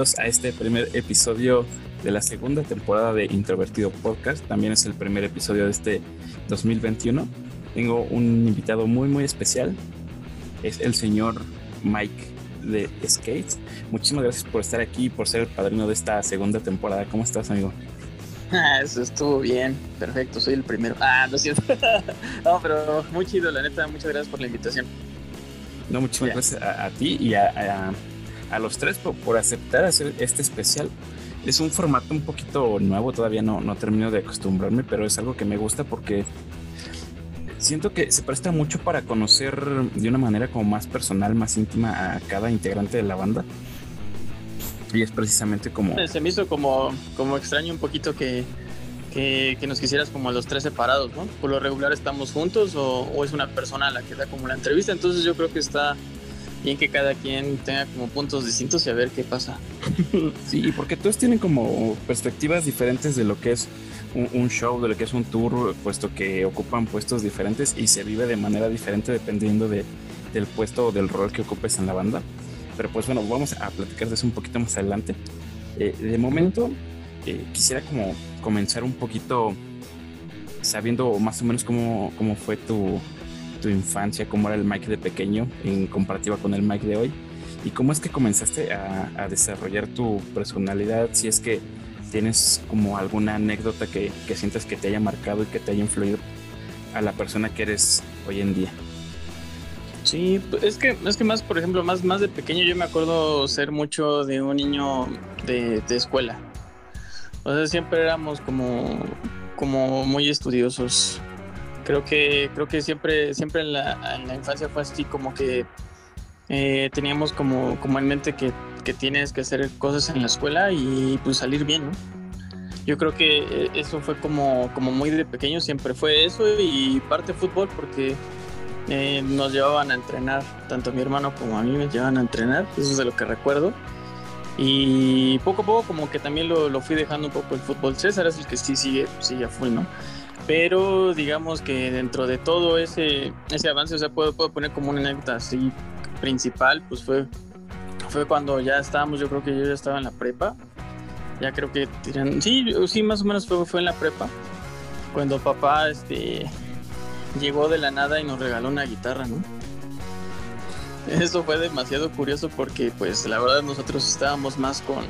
Bienvenidos a este primer episodio de la segunda temporada de Introvertido Podcast. También es el primer episodio de este 2021. Tengo un invitado muy, muy especial. Es el señor Mike de Skates. Muchísimas gracias por estar aquí y por ser el padrino de esta segunda temporada. ¿Cómo estás, amigo? Ah, eso estuvo bien, perfecto, soy el primero. Ah, no es cierto. no, pero muy chido, la neta, muchas gracias por la invitación. No, muchísimas gracias a, ti y a, los tres por, aceptar hacer este especial. Es un formato un poquito nuevo, todavía no, no termino de acostumbrarme, pero es algo que me gusta porque siento que se presta mucho para conocer de una manera como más personal, más íntima a cada integrante de la banda. Y es precisamente como... Se me hizo como, como extraño un poquito que, que, nos quisieras como a los tres separados, ¿no? Por lo regular estamos juntos o, es una persona a la que da como la entrevista, entonces yo creo que está bien que cada quien tenga como puntos distintos y a ver qué pasa. Sí, porque todos tienen como perspectivas diferentes de lo que es un, show, de lo que es un tour, puesto que ocupan puestos diferentes y se vive de manera diferente dependiendo de, del puesto o del rol que ocupes en la banda. Pero pues bueno, vamos a platicar de eso un poquito más adelante. Eh, de momento, eh, quisiera como comenzar un poquito sabiendo más o menos cómo, cómo fue tu, tu, infancia, cómo era el Mike de pequeño en comparativa con el Mike de hoy y cómo es que comenzaste a, desarrollar tu personalidad, si es que tienes como alguna anécdota que, que sientes que te haya marcado y que te haya influido a la persona que eres hoy en día. Sí, es que, es que más, por ejemplo, más, más de pequeño yo me acuerdo ser mucho de un niño de, de escuela. O sea, siempre éramos como, como muy estudiosos. Creo que, creo que siempre, siempre en la, en la infancia fue así como que eh, teníamos como, como en mente que, que, tienes que hacer cosas en la escuela y pues salir bien, ¿no? Yo creo que eh, eso fue como, como muy de pequeño, siempre fue eso y parte fútbol porque eh, nos llevaban a entrenar, tanto mi hermano como a mí me llevaban a entrenar, eso es de lo que recuerdo. Y poco a poco como que también lo, fui dejando un poco el fútbol. César es el que sí sigue, sigue a full, ¿no? Pero digamos que dentro de todo ese, ese avance, o sea, puedo, puedo poner como una anécdota así principal, pues fue, fue cuando ya estábamos, yo creo que yo ya estaba en la prepa. Ya creo que sí, sí, más o menos fue, fue en la prepa. Cuando papá este, llegó de la nada y nos regaló una guitarra, ¿no? Eso fue demasiado curioso porque pues la verdad nosotros estábamos más con,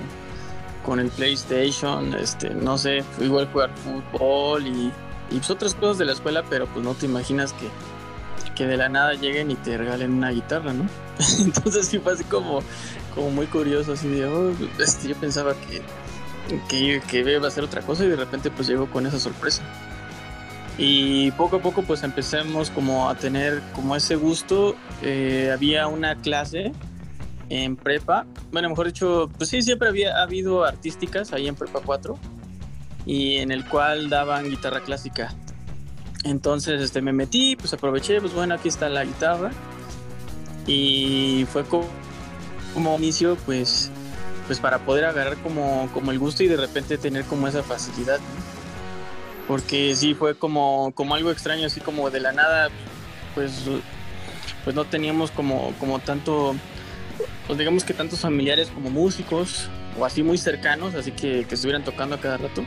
con el PlayStation, este, no sé, igual jugar fútbol y, y pues otras cosas de la escuela, pero pues no te imaginas que, que de la nada lleguen y te regalen una guitarra, ¿no? Entonces sí fue así como, como muy curioso, así de, oh, este, yo pensaba que, que, que iba a ser otra cosa y de repente pues llegó con esa sorpresa. Y poco a poco pues empecemos como a tener como ese gusto. Eh, había una clase en prepa, bueno, mejor dicho, pues sí, siempre había habido artísticas ahí en prepa 4 y en el cual daban guitarra clásica. Entonces este, me metí, pues aproveché, pues bueno, aquí está la guitarra y fue como, como inicio pues, pues para poder agarrar como, como el gusto y de repente tener como esa facilidad porque sí fue como, como algo extraño, así como de la nada, pues, pues no teníamos como, como tanto, pues digamos que tantos familiares como músicos o así muy cercanos, así que, que estuvieran tocando a cada rato.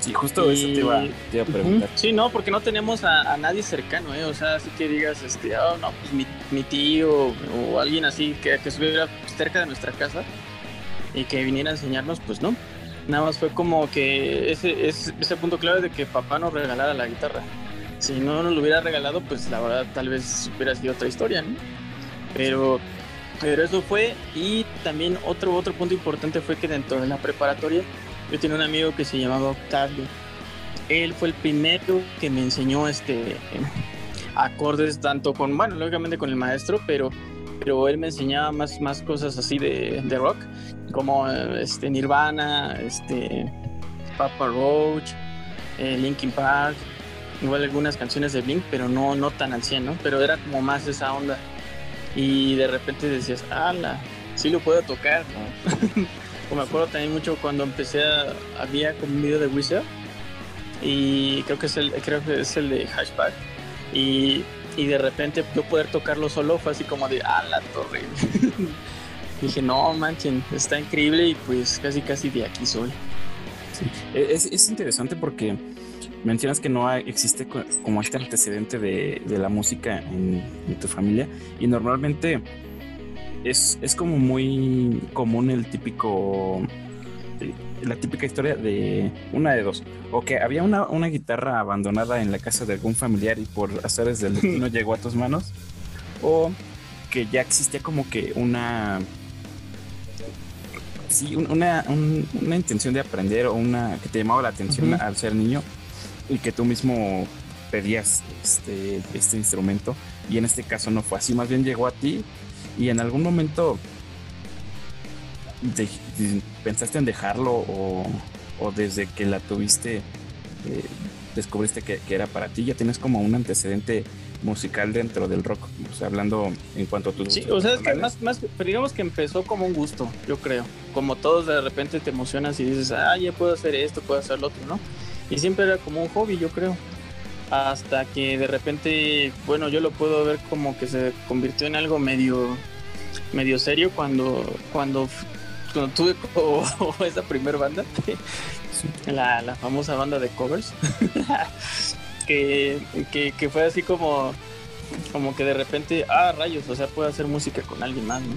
Sí, justo eso te iba, a preguntar. Sí, no, porque no tenemos a, nadie cercano, ¿eh? O sea, así que digas, este, oh, no, pues mi, mi tío o alguien así que, que estuviera cerca de nuestra casa y que viniera a enseñarnos, pues no. Nada más fue como que ese, ese, punto clave de que papá nos regalara la guitarra. Si no nos lo hubiera regalado, pues la verdad tal vez hubiera sido otra historia, ¿no? Pero, pero eso fue. Y también otro, otro punto importante fue que dentro de la preparatoria yo tenía un amigo que se llamaba Octavio. Él fue el primero que me enseñó este acordes tanto con, bueno, lógicamente con el maestro, pero pero él me enseñaba más, más cosas así de, de rock, como este, Nirvana, este, Papa Roach, eh, Linkin Park, igual algunas canciones de Blink, pero no, no tan al 100, ¿no? Pero era como más esa onda. Y de repente decías, ala, sí lo puedo tocar, ¿no? o me acuerdo también mucho cuando empecé a, había como un video de Wizard y creo que es el, creo que es el de Hashback y y de repente yo poder tocarlo solo fue así como de, ah, la torre. dije, no, manchen, está increíble y pues casi, casi de aquí soy. E-, es, interesante porque mencionas que no existe como este antecedente de, la música en, tu familia y normalmente es, es como muy común el típico la típica historia de una de dos. O que había una, una guitarra abandonada en la casa de algún familiar y por haceres del destino llegó a tus manos. O que ya existía como que una. Sí, una, una intención de aprender o una que te llamaba la atención al ser niño y que tú mismo pedías este, este instrumento. Y en este caso no fue así, más bien llegó a ti y en algún momento ¿pensaste en dejarlo o, desde que la tuviste eh, descubriste que, era para ti? Ya tienes como un antecedente musical dentro del rock, o sea, hablando en cuanto a tus... Sí, o sea, es que más, más, pero digamos que empezó como un gusto, yo creo. Como todos de repente te emocionas y dices, ah, ya puedo hacer esto, puedo hacer lo otro, ¿no? Y siempre era como un hobby, yo creo. Hasta que de repente, bueno, yo lo puedo ver como que se convirtió en algo medio medio serio cuando cuando cuando tuve esa primer banda, la, la, famosa banda de covers, que, que, fue así como, como que de repente, ah, rayos, o sea, puedo hacer música con alguien más, ¿no?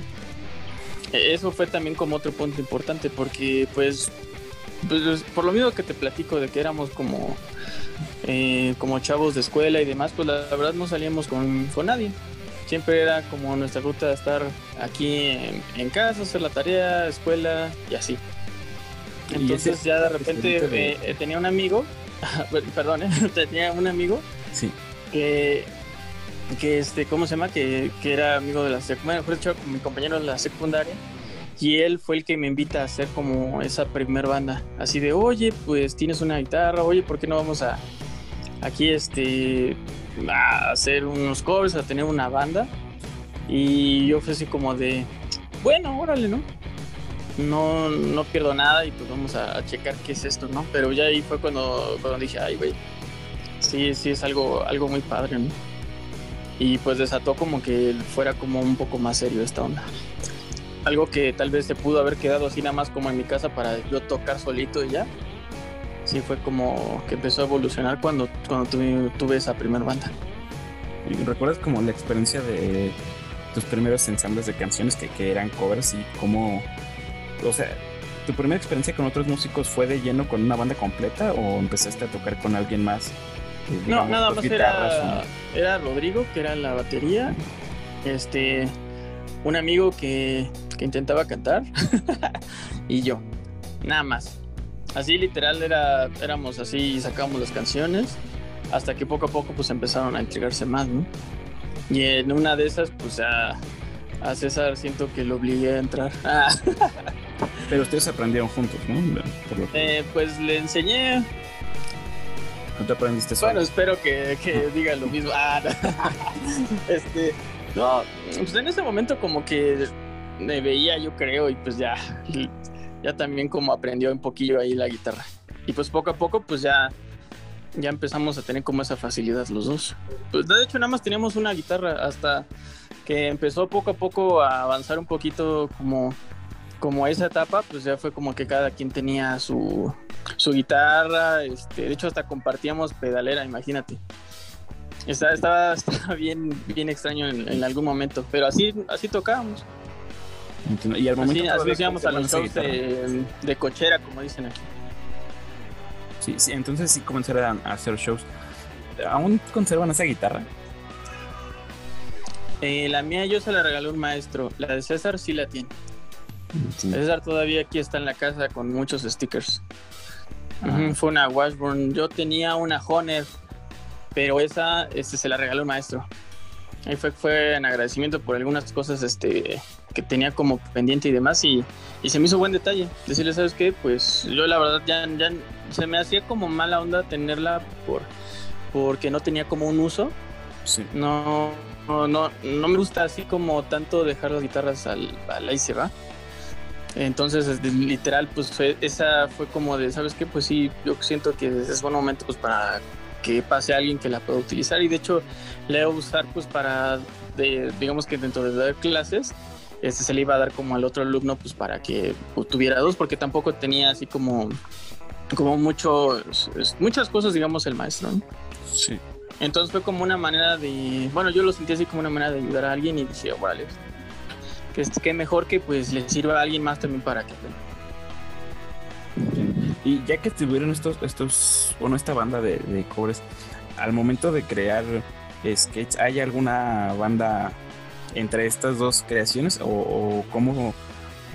E, eso fue también como otro punto importante porque pues, pues por lo mismo que te platico de que éramos como, eh, como chavos de escuela y demás, pues la, verdad no salíamos con, con nadie siempre era como nuestra ruta de estar aquí en, casa, hacer la tarea, escuela y así. Entonces ya de repente eh, eh, tenía un amigo, perdón, eh, tenía un amigo sí. que, que este, ¿cómo se llama? Que, que era amigo de la secundaria, mi compañero de la secundaria y él fue el que me invita a hacer como esa primer banda, así de, oye, pues tienes una guitarra, oye, ¿por qué no vamos a aquí este a hacer unos covers, a tener una banda. Y yo fui así como de, bueno, órale, ¿no? No, no pierdo nada y pues vamos a, checar qué es esto, ¿no? Pero ya ahí fue cuando, cuando dije, ay, güey, sí, sí es algo, algo muy padre, ¿no? Y pues desató como que fuera como un poco más serio esta onda. Algo que tal vez se pudo haber quedado así nada más como en mi casa para yo tocar solito y ya sí fue como que empezó a evolucionar cuando, cuando tuve, esa primera banda. ¿Y recuerdas como la experiencia de tus primeros ensambles de canciones que, que eran covers y cómo, o sea, tu primera experiencia con otros músicos fue de lleno con una banda completa o empezaste a tocar con alguien más? Eh, no, nada más era, era Rodrigo, que era la batería, este, un amigo que, que intentaba cantar y yo, nada más. Así literal era, éramos así, sacábamos las canciones, hasta que poco a poco pues empezaron a entregarse más, ¿no? Y en una de esas pues a, a César siento que lo obligué a entrar. Pero ustedes aprendieron juntos, ¿no? Eh, pues le enseñé. ¿No te aprendiste Bueno, espero que, que diga lo mismo. Ah, este, no, pues en ese momento como que me veía, yo creo, y pues ya ya también como aprendió un poquillo ahí la guitarra. Y pues poco a poco pues ya, ya empezamos a tener como esa facilidad los dos. Pues de hecho nada más teníamos una guitarra hasta que empezó poco a poco a avanzar un poquito como, como esa etapa, pues ya fue como que cada quien tenía su, su guitarra, este, de hecho hasta compartíamos pedalera, imagínate. Estaba, estaba, bien, bien extraño en, en, algún momento, pero así, así tocábamos. Y al momento así, a los shows de, cochera, como dicen aquí. Sí, sí, entonces sí comenzaron a hacer shows. ¿Aún conservan esa guitarra? Eh, la mía yo se la regalé un maestro. La de César sí la tiene. César todavía aquí está en la casa con muchos stickers. Ah. fue una Washburn. Yo tenía una Honor, pero esa este, se la regaló un maestro. Ahí fue, fue en agradecimiento por algunas cosas este, que tenía como pendiente y demás y, se me hizo buen detalle. Decirle, ¿sabes qué? Pues yo la verdad ya, ya se me hacía como mala onda tenerla por porque no tenía como un uso. Sí. No, no, no, me gusta así como tanto dejar las guitarras al, al ahí se va. Entonces, literal, pues esa fue como de, ¿sabes qué? Pues sí, yo siento que es buen momento pues para que pase alguien que la pueda utilizar y de hecho la voy a usar pues para, digamos que dentro de dar clases, este se le iba a dar como al otro alumno pues para que pues, tuviera dos porque tampoco tenía así como como mucho muchas cosas digamos el maestro ¿no? Sí. entonces fue como una manera de bueno yo lo sentí así como una manera de ayudar a alguien y decía vale que que mejor que pues le sirva a alguien más también para que y ya que estuvieron estos estos bueno esta banda de, de cobres al momento de crear skates hay alguna banda entre estas dos creaciones o, cómo,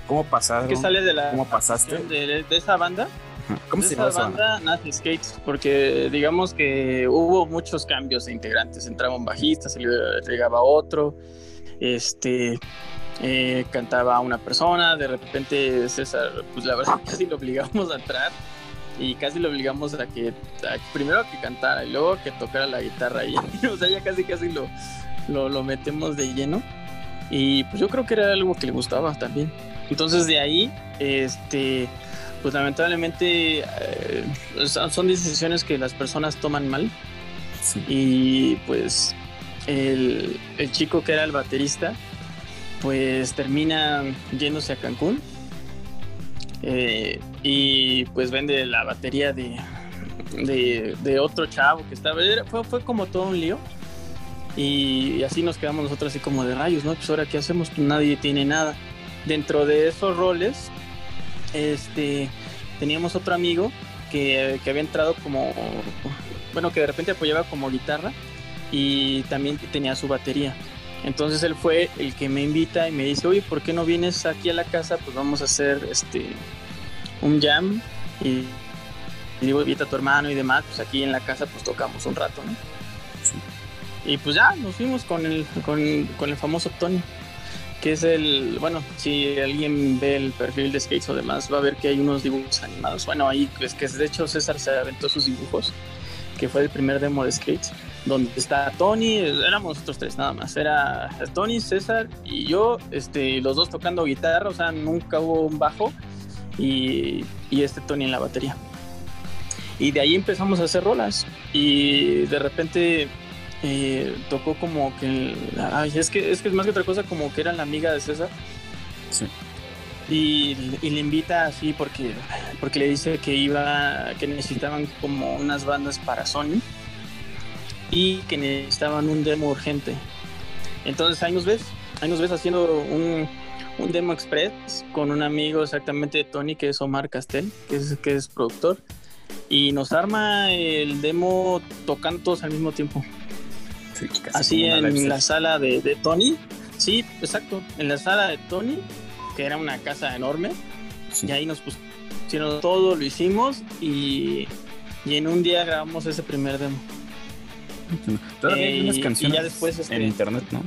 cómo pasaron? ¿Qué sale de la ¿Cómo pasaste? De, esa banda? ¿Cómo se llama esa banda? Nazi Skates, porque digamos que hubo muchos cambios de integrantes. Entraba un bajista, se le llegaba otro, este, eh, cantaba una persona, de repente César, pues la verdad casi lo obligamos a entrar y casi lo obligamos a que primero que cantara y luego que tocara la guitarra y o sea ya casi casi lo, lo, metemos de lleno. Y pues yo creo que era algo que le gustaba también. Entonces de ahí, este, pues lamentablemente eh, son decisiones que las personas toman mal. Y pues el, el, chico que era el baterista, pues termina yéndose a Cancún. Eh, y pues vende la batería de, de, de otro chavo que estaba. fue, fue como todo un lío. Y, así nos quedamos nosotros así como de rayos, ¿no? Pues ahora qué hacemos, pues nadie tiene nada. Dentro de esos roles, este, teníamos otro amigo que, que había entrado como, bueno, que de repente apoyaba como guitarra y también tenía su batería. Entonces él fue el que me invita y me dice, oye, ¿por qué no vienes aquí a la casa? Pues vamos a hacer este un jam y, digo, invita a tu hermano y demás, pues aquí en la casa pues tocamos un rato, ¿no? Y pues ya nos fuimos con el, con, el famoso Tony, que es el, bueno, si alguien ve el perfil de Skates o demás, va a ver que hay unos dibujos animados. Bueno, ahí es que de hecho César se aventó sus dibujos, que fue el primer demo de Skates, donde está Tony, éramos nosotros tres nada más, era Tony, César y yo, este, los dos tocando guitarra, o sea, nunca hubo un bajo y, y este Tony en la batería. Y de ahí empezamos a hacer rolas y de repente eh, tocó como que ay, es que es que más que otra cosa como que era la amiga de César. Sí. y, le invita así porque porque le dice que iba que necesitaban como unas bandas para Sony y que necesitaban un demo urgente. Entonces ahí nos ves ahí nos ves haciendo un, un demo express con un amigo exactamente de Tony que es Omar Castel que es que es productor y nos arma el demo tocando todos al mismo tiempo Así en la sala de, Tony. Sí, exacto. En la sala de Tony, que era una casa enorme. Y ahí nos pusieron todo, lo hicimos y, en un día grabamos ese primer demo. Todavía hay unas eh, canciones ya después, este, en internet, ¿no?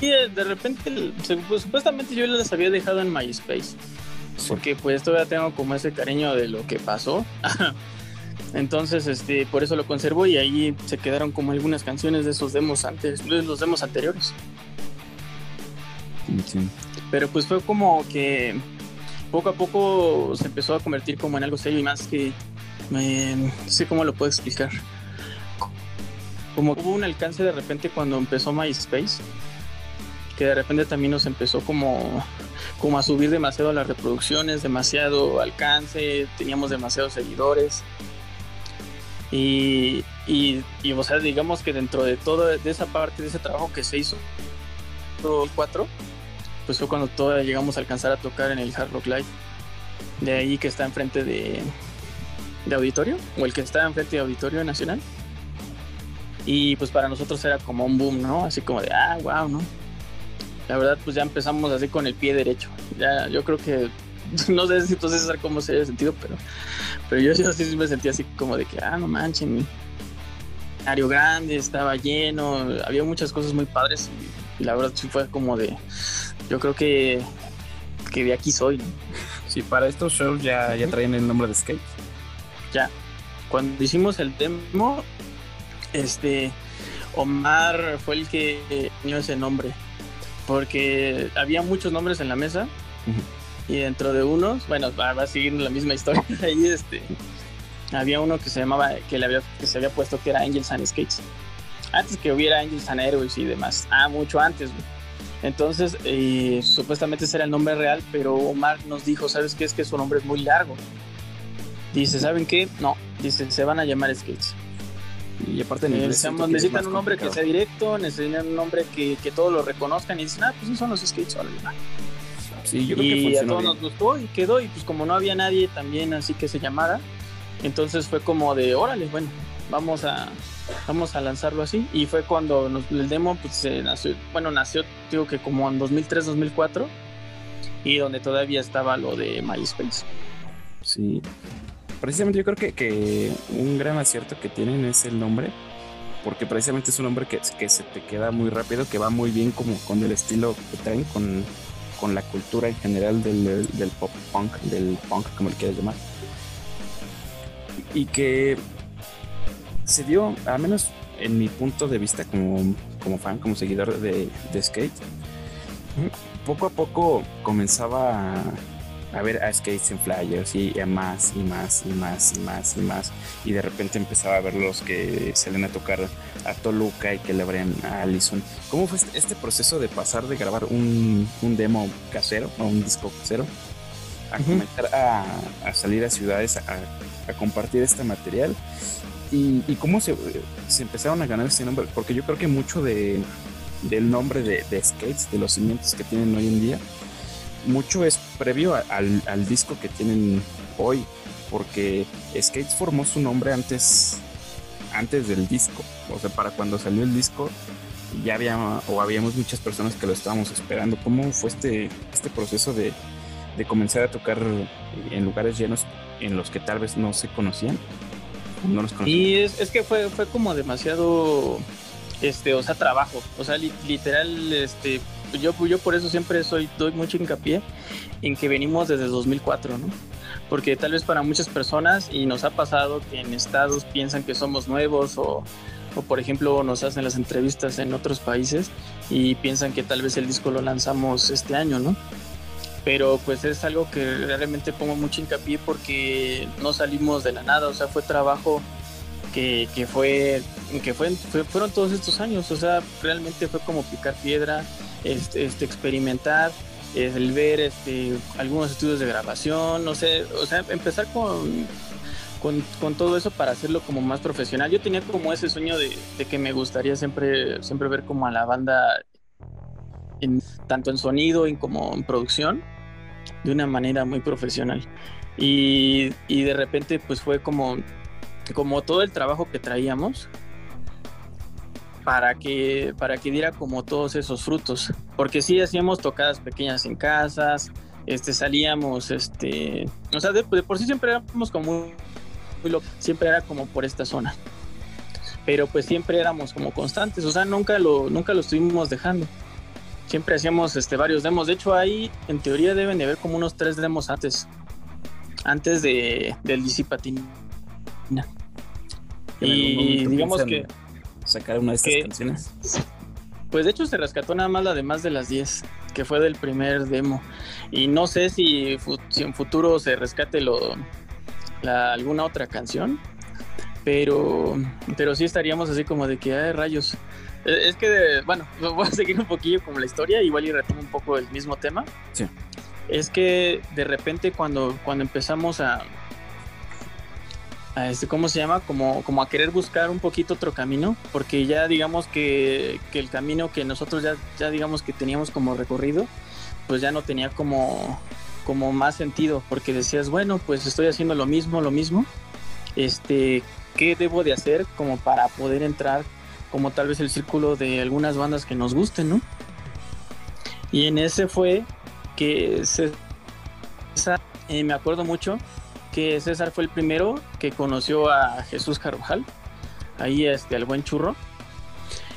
Sí, de repente, pues, supuestamente yo las había dejado en MySpace. Porque pues todavía tengo como ese cariño de lo que pasó. Entonces, este, por eso lo conservo y ahí se quedaron como algunas canciones de esos demos antes, de los demos anteriores. Pero pues fue como que poco a poco se empezó a convertir como en algo serio y más que no sé cómo lo puedo explicar. Como hubo un alcance de repente cuando empezó MySpace, que de repente también nos empezó como, como a subir demasiado las reproducciones, demasiado alcance, teníamos demasiados seguidores. Y, y, o sea, digamos que dentro de toda de esa parte de ese trabajo que se hizo, el 4, pues fue cuando toda llegamos a alcanzar a tocar en el Hard Rock Live. De ahí que está enfrente de, de Auditorio, o el que está enfrente de Auditorio Nacional. Y pues para nosotros era como un boom, ¿no? Así como de, ah, wow, ¿no? La verdad, pues ya empezamos así con el pie derecho. Ya, yo creo que, no sé si entonces César cómo se haya sentido, pero pero yo, sí me sentía así como de que, ah, no manchen, área grande, estaba lleno, había muchas cosas muy padres y, la verdad sí fue como de, yo creo que, que de aquí soy. Sí, para estos shows ya, ya traían el nombre de Skate. Ya, cuando hicimos el demo, este, Omar fue el que dio ese nombre, porque había muchos nombres en la mesa y dentro de unos, bueno, va, a seguir la misma historia. Ahí este, había uno que se llamaba, que, le había, que se había puesto que era Angels and Skates. Antes que hubiera Angels and Heroes y demás. Ah, mucho antes, Entonces, eh, supuestamente ese era el nombre real, pero Omar nos dijo, ¿sabes qué? Es que su nombre es muy largo. Dice, ¿saben qué? No, dice, se van a llamar Skates. Y aparte en eh, necesitan un nombre que sea directo, necesitan un nombre que, que, todos lo reconozcan y dicen, ah, pues sí son los Skates, Sí, yo creo y a todos nos gustó y quedó, y pues como no había nadie también así que se llamara, entonces fue como de, órale, bueno, vamos a, vamos a lanzarlo así. Y fue cuando nos, el demo pues, se nació, bueno, nació, digo que como en 2003, 2004, y donde todavía estaba lo de MySpace. Sí, precisamente yo creo que, que un gran acierto que tienen es el nombre, porque precisamente es un nombre que, que se te queda muy rápido, que va muy bien como con el estilo que traen, con, con la cultura en general del, del pop punk, del punk, como le quieras llamar. Y que se dio, al menos en mi punto de vista como, como fan, como seguidor de, de skate, poco a poco comenzaba a, ver a skates en flyers y a más y más y más y más y más. Y de repente empezaba a ver los que salen a tocar a Toluca y que le abren a Allison. ¿Cómo fue este, este proceso de pasar de grabar un, un demo casero o un disco casero a comenzar a, a, salir a ciudades a, a compartir este material y, cómo se, empezaron a ganar ese nombre, porque yo creo que mucho de, del nombre de, Skates, de los cimientos que tienen hoy en día, mucho es previo al, disco que tienen hoy, porque Skates formó su nombre antes, antes del disco, o sea, para cuando salió el disco ya había o habíamos muchas personas que lo estábamos esperando. ¿Cómo fue este, este proceso de, de comenzar a tocar en lugares llenos en los que tal vez no se conocían? Y es, que fue, fue como demasiado, este, o sea, trabajo. O sea, literal, este, yo, yo por eso siempre soy, doy mucho hincapié en que venimos desde 2004, ¿no? Porque tal vez para muchas personas, y nos ha pasado que en estados piensan que somos nuevos o, o por ejemplo nos hacen las entrevistas en otros países y piensan que tal vez el disco lo lanzamos este año, ¿no? pero pues es algo que realmente pongo mucho hincapié porque no salimos de la nada, o sea, fue trabajo que, que fue, que fue, fueron todos estos años, o sea, realmente fue como picar piedra, este, este experimentar, el ver este, algunos estudios de grabación, no sé, o sea, empezar con, con, con, todo eso para hacerlo como más profesional. Yo tenía como ese sueño de, de, que me gustaría siempre, siempre ver como a la banda tanto en sonido y como en producción, de una manera muy profesional. Y, y, de repente pues fue como, como todo el trabajo que traíamos para que, para que diera como todos esos frutos. Porque sí hacíamos tocadas pequeñas en casas, este, salíamos, este, o sea, de, por sí siempre éramos como muy, siempre era como por esta zona. Pero pues siempre éramos como constantes, o sea, nunca lo, nunca lo estuvimos dejando siempre hacíamos este, varios demos. De hecho, ahí en teoría deben de haber como unos tres demos antes. Antes de, del Disipatina. Y digamos que. Sacar una de estas canciones. Pues de hecho se rescató nada más la de más de las 10, que fue del primer demo. Y no sé si, si en futuro se rescate lo, la, alguna otra canción. Pero, pero sí estaríamos así como de que, hay rayos, es que, bueno, voy a seguir un poquillo como la historia, igual y retomo un poco el mismo tema. Sí. Es que de repente cuando, cuando empezamos a, a este, ¿cómo se llama? Como, como a querer buscar un poquito otro camino, porque ya digamos que, que el camino que nosotros ya, ya digamos que teníamos como recorrido, pues ya no tenía como, como más sentido, porque decías, bueno, pues estoy haciendo lo mismo, lo mismo, este, ¿qué debo de hacer como para poder entrar como tal vez el círculo de algunas bandas que nos gusten, ¿no? Y en ese fue que César, eh, me acuerdo mucho César fue el primero que conoció a Jesús Carvajal, ahí este, al buen churro,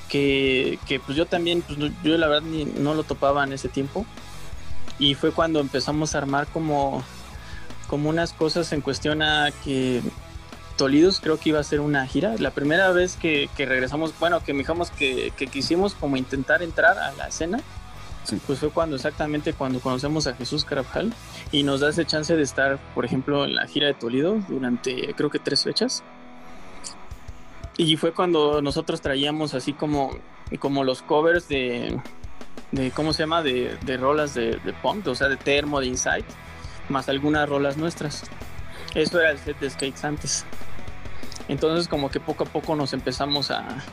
que, pues yo también, pues yo la verdad ni, no lo topaba en ese tiempo, y fue cuando empezamos a armar como, como unas cosas en cuestión a que Tolidos creo que iba a ser una gira. La primera vez que, regresamos, bueno, que dijimos que, que, quisimos como intentar entrar a la escena, pues fue cuando exactamente cuando conocemos a Jesús Carabajal y nos da ese chance de estar, por ejemplo, en la gira de Toledo durante creo que tres fechas. Y fue cuando nosotros traíamos así como, como los covers de, de ¿cómo se llama? De, de rolas de, de punk, o sea, de termo, de insight, más algunas rolas nuestras. Eso era el set de skates antes. Entonces como que poco a poco nos empezamos a,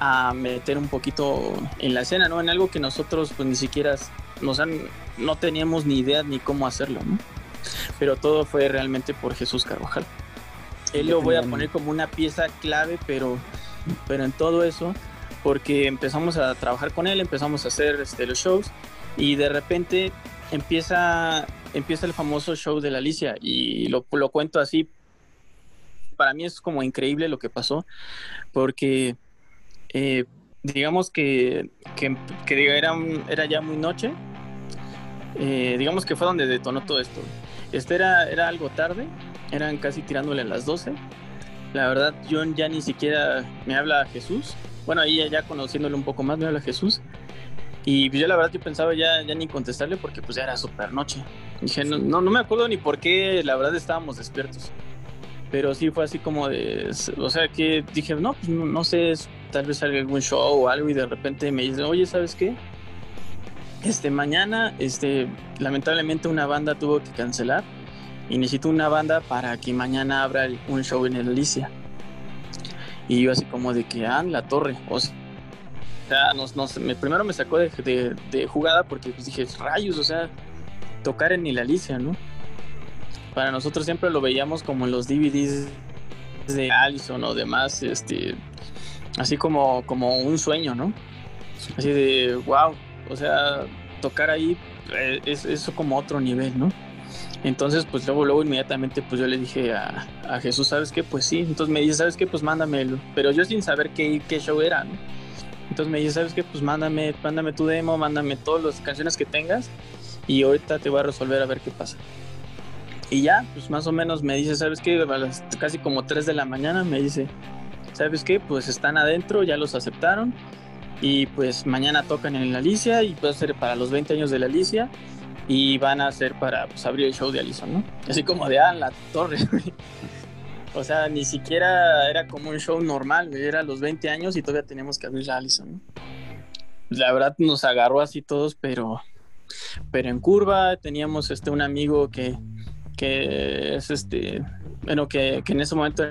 a meter un poquito en la escena, ¿no? En algo que nosotros pues ni siquiera nos han, no teníamos ni idea ni cómo hacerlo, ¿no? Pero todo fue realmente por Jesús Carvajal. Él lo voy a poner como una pieza clave, pero, pero en todo eso, porque empezamos a trabajar con él, empezamos a hacer este, los shows y de repente empieza, empieza el famoso show de la Alicia y lo, lo cuento así. Para mí es como increíble lo que pasó, porque eh, digamos que, que, era, era ya muy noche. Eh, digamos que fue donde detonó todo esto. Este era, era algo tarde, eran casi tirándole a las 12. La verdad, yo ya ni siquiera me habla Jesús. Bueno, ahí ya conociéndole un poco más me habla Jesús. Y yo la verdad yo pensaba ya, ya ni contestarle porque pues ya era super noche. Dije, no, no, no me acuerdo ni por qué, la verdad estábamos despiertos. Pero sí fue así como de, o sea que dije, no, pues no, no sé, tal vez salga algún show o algo y de repente me dicen, oye, ¿sabes qué? Este, mañana, este, lamentablemente una banda tuvo que cancelar y necesito una banda para que mañana abra un show en el Alicia. Y yo así como de que, ah, la torre. O sea, nos, nos, me, primero me sacó de, de, de, jugada porque pues dije, rayos, o sea, tocar en el Alicia, ¿no? Para nosotros siempre lo veíamos como en los DVDs de Allison o demás, este, así como, como un sueño, ¿no? Así de, wow, o sea, tocar ahí eh, es eso como otro nivel, ¿no? Entonces, pues luego, luego inmediatamente, pues yo le dije a, a, Jesús, ¿sabes qué? Pues sí. Entonces me dice, ¿sabes qué? Pues mándamelo. Pero yo sin saber qué, qué show era, ¿no? Entonces me dice, ¿sabes qué? Pues mándame, mándame tu demo, mándame todas las canciones que tengas y ahorita te voy a resolver a ver qué pasa. Y ya, pues más o menos me dice, ¿sabes qué? A las casi como 3 de la mañana me dice, ¿sabes qué? Pues están adentro, ya los aceptaron y pues mañana tocan en la Alicia y puede ser para los 20 años de la Alicia y van a ser para pues, abrir el show de Alison, ¿no? Así como de, ah, la torre, O sea, ni siquiera era como un show normal, era los 20 años y todavía teníamos que abrir la Alison. La verdad nos agarró así todos, pero, pero en curva teníamos este, un amigo que, que es este, bueno, que, que en ese momento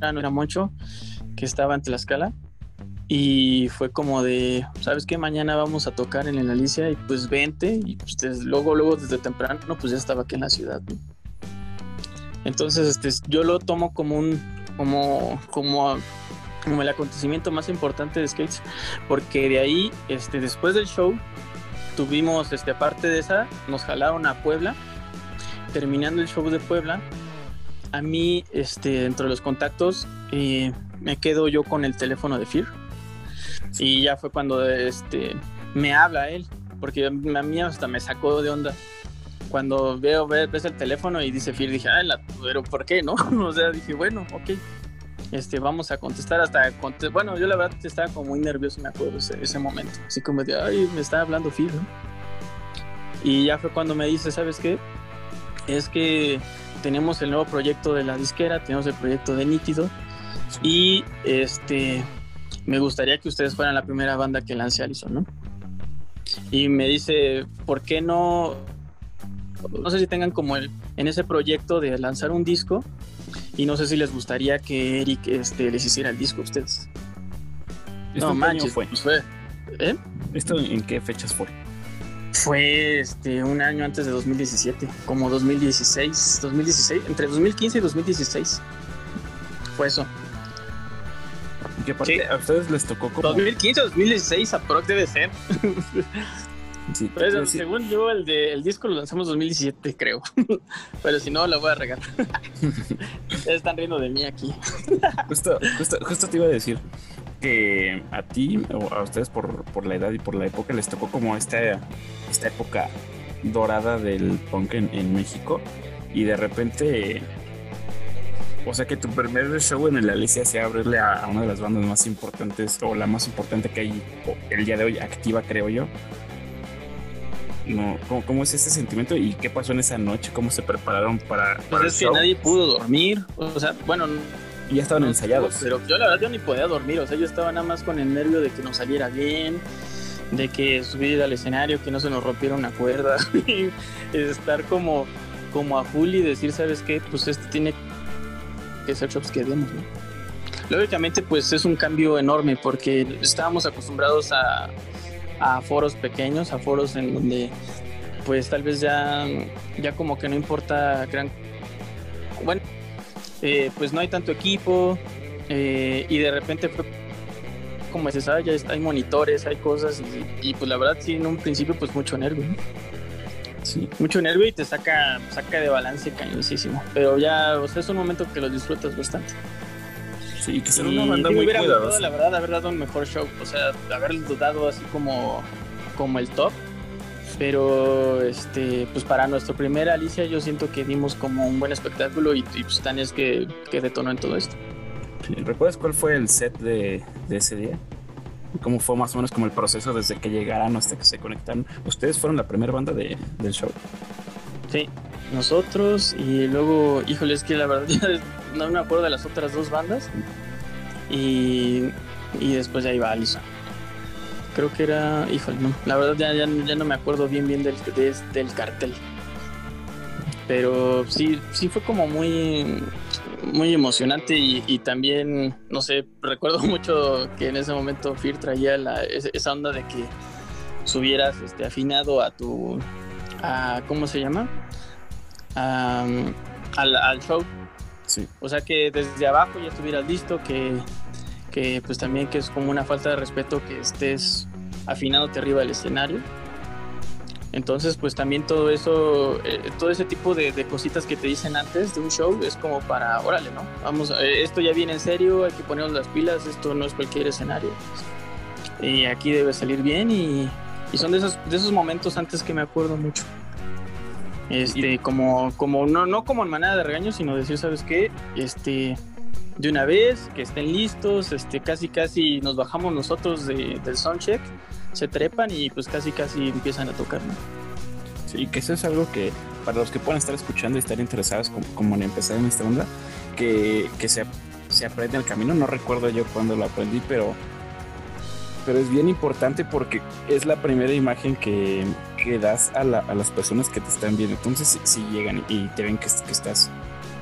no era mucho, que estaba en Tlaxcala. Y fue como de, ¿sabes qué? Mañana vamos a tocar en la Alicia y pues vente. Y pues luego, luego desde temprano, pues ya estaba aquí en la ciudad. Entonces, este, yo lo tomo como un, como, como, como el acontecimiento más importante de Skates, porque de ahí, este, después del show, tuvimos, este, aparte de esa, nos jalaron a Puebla. Terminando el show de Puebla, a mí, este, dentro de los contactos, eh, me quedo yo con el teléfono de Fear. Y ya fue cuando este, me habla él, porque a mí hasta me sacó de onda. Cuando veo, ves el teléfono y dice Fear, dije, ay, pero ¿por qué no? o sea, dije, bueno, ok, este, vamos a contestar hasta, bueno, yo la verdad estaba como muy nervioso, me acuerdo ese, momento, así como de, ay, me está hablando Fear. Y ya fue cuando me dice, ¿sabes qué? Es que tenemos el nuevo proyecto de la disquera, tenemos el proyecto de Nítido y este me gustaría que ustedes fueran la primera banda que lance Allison, ¿no? Y me dice, ¿por qué no? No sé si tengan como el, en ese proyecto de lanzar un disco y no sé si les gustaría que Eric este, les hiciera el disco a ustedes. no manches, fue? Pues fue ¿eh? ¿Esto en qué fechas fue? Fue este, un año antes de 2017, como 2016, 2016, entre 2015 y 2016. Fue eso. Que aparte a ustedes les tocó como. 2015 2016 aprox debe ser. Sí, pues, según yo, el, de, el disco lo lanzamos 2017, creo. Pero si no, lo voy a regar. están riendo de mí aquí. justo, justo, justo te iba a decir que a ti o a ustedes por, por la edad y por la época les tocó como esta, esta época dorada del punk en, en México y de repente o sea que tu primer show en el Alicia sea abrirle a, una de las bandas más importantes o la más importante que hay el día de hoy activa, creo yo. No, ¿cómo, es ese sentimiento y qué pasó en esa noche? ¿Cómo se prepararon para, pues es que nadie pudo dormir. O sea, bueno, y ya estaban ensayados. Pero yo la verdad yo ni podía dormir, o sea, yo estaba nada más con el nervio de que nos saliera bien. de que subir al escenario, que no se nos rompiera una cuerda, y estar como, como a full y decir, ¿sabes qué? Pues este tiene que ser shops que demos, ¿no? Lógicamente, pues es un cambio enorme porque estábamos acostumbrados a, a foros pequeños, a foros en donde pues tal vez ya, ya como que no importa gran... Bueno, eh, pues no hay tanto equipo eh, y de repente fue como dices, ah, ya hay monitores, hay cosas y, pues la verdad sí en un principio pues mucho nervio. Sí, mucho nervio y te saca, saca de balance cañosísimo. Pero ya, o sea, es un momento que lo disfrutas bastante. Sí, que ser una banda muy hubiera la verdad, haber dado un mejor show. O sea, haber dado así como, como el top. Pero, este, pues para nuestro primer Alicia, yo siento que dimos como un buen espectáculo y, pues tan es que, que detonó en todo esto. ¿Recuerdas cuál fue el set de, de ese día? ¿Cómo fue más o menos como el proceso desde que llegaron hasta que se conectaron? ¿Ustedes fueron la primera banda de, del show? Sí, nosotros y luego, híjole, es que la verdad no me acuerdo de las otras dos bandas. Y, y después ya iba Alison. Creo que era, híjole, no, la verdad ya, ya, no me acuerdo bien bien del, del cartel. Pero sí, sí fue como muy, muy emocionante y, también, no sé, recuerdo mucho que en ese momento Fear traía la, esa onda de que subieras este, afinado a tu, a, ¿cómo se llama? al, show. Sí. O sea que desde abajo ya estuvieras listo, que, que pues también que es como una falta de respeto que estés afinándote arriba del escenario. Entonces, pues también todo eso, eh, todo ese tipo de, cositas que te dicen antes de un show es como para, órale, ¿no? Vamos, eh, esto ya viene en serio, hay que ponernos las pilas, esto no es cualquier escenario. Y aquí debe salir bien y, y son de esos, de esos momentos antes que me acuerdo mucho. Este, como, como, no, no como en manera de regaño, sino decir, ¿sabes qué? Este, de una vez, que estén listos, este, casi casi nos bajamos nosotros de, del soundcheck, se trepan y pues casi casi empiezan a tocar, ¿no? Sí, que eso es algo que para los que puedan estar escuchando y estar interesados como, en empezar en esta onda, que, que se, se aprende el camino, no recuerdo yo cuándo lo aprendí, pero pero es bien importante porque es la primera imagen que, que das a, la, a, las personas que te están viendo. Entonces, si, llegan y te ven que, que estás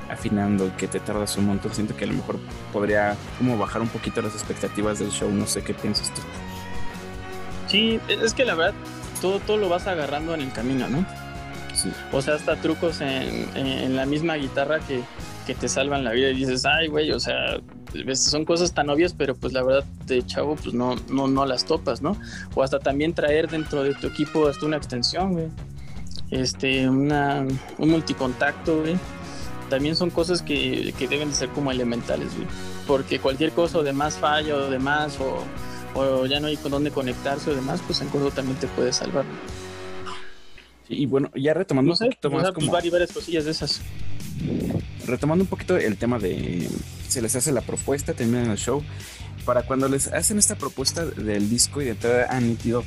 afinando que te tardas un montón, siento que a lo mejor podría como bajar un poquito las expectativas del show. No sé qué piensas tú. Sí, es que la verdad, todo, todo lo vas agarrando en el camino, ¿no? Sí. O sea, hasta trucos en, en la misma guitarra que, que te salvan la vida y dices, ay, güey, o sea, son cosas tan obvias, pero pues la verdad de chavo pues no, no, no las topas, ¿no? O hasta también traer dentro de tu equipo hasta una extensión, güey. Este, una, un multicontacto, güey. También son cosas que, que deben de ser como elementales, güey. Porque cualquier cosa o de más falla o de más o, o ya no hay con dónde conectarse o demás, pues en corto también te puede salvar. y bueno, ya retomando no sé, un poquito más pues, varias cosillas de esas retomando un poquito el tema de se les hace la propuesta, terminan el show. Para cuando les hacen esta propuesta del disco y de entrada a Nítido,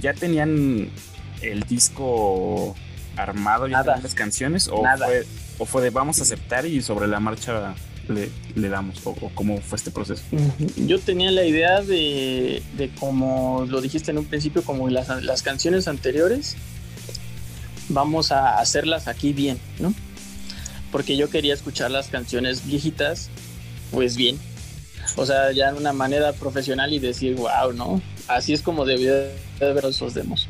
¿ya tenían el disco armado, ya tenían las canciones? ¿O fue, ¿O fue de vamos a aceptar y sobre la marcha le, le damos? O, cómo fue este proceso? Yo tenía la idea de, de como lo dijiste en un principio, como las, las canciones anteriores, vamos a hacerlas aquí bien, ¿no? porque yo quería escuchar las canciones viejitas, pues bien. O sea, ya en una manera profesional y decir, wow, ¿no? Así es como debía de ver esos demos.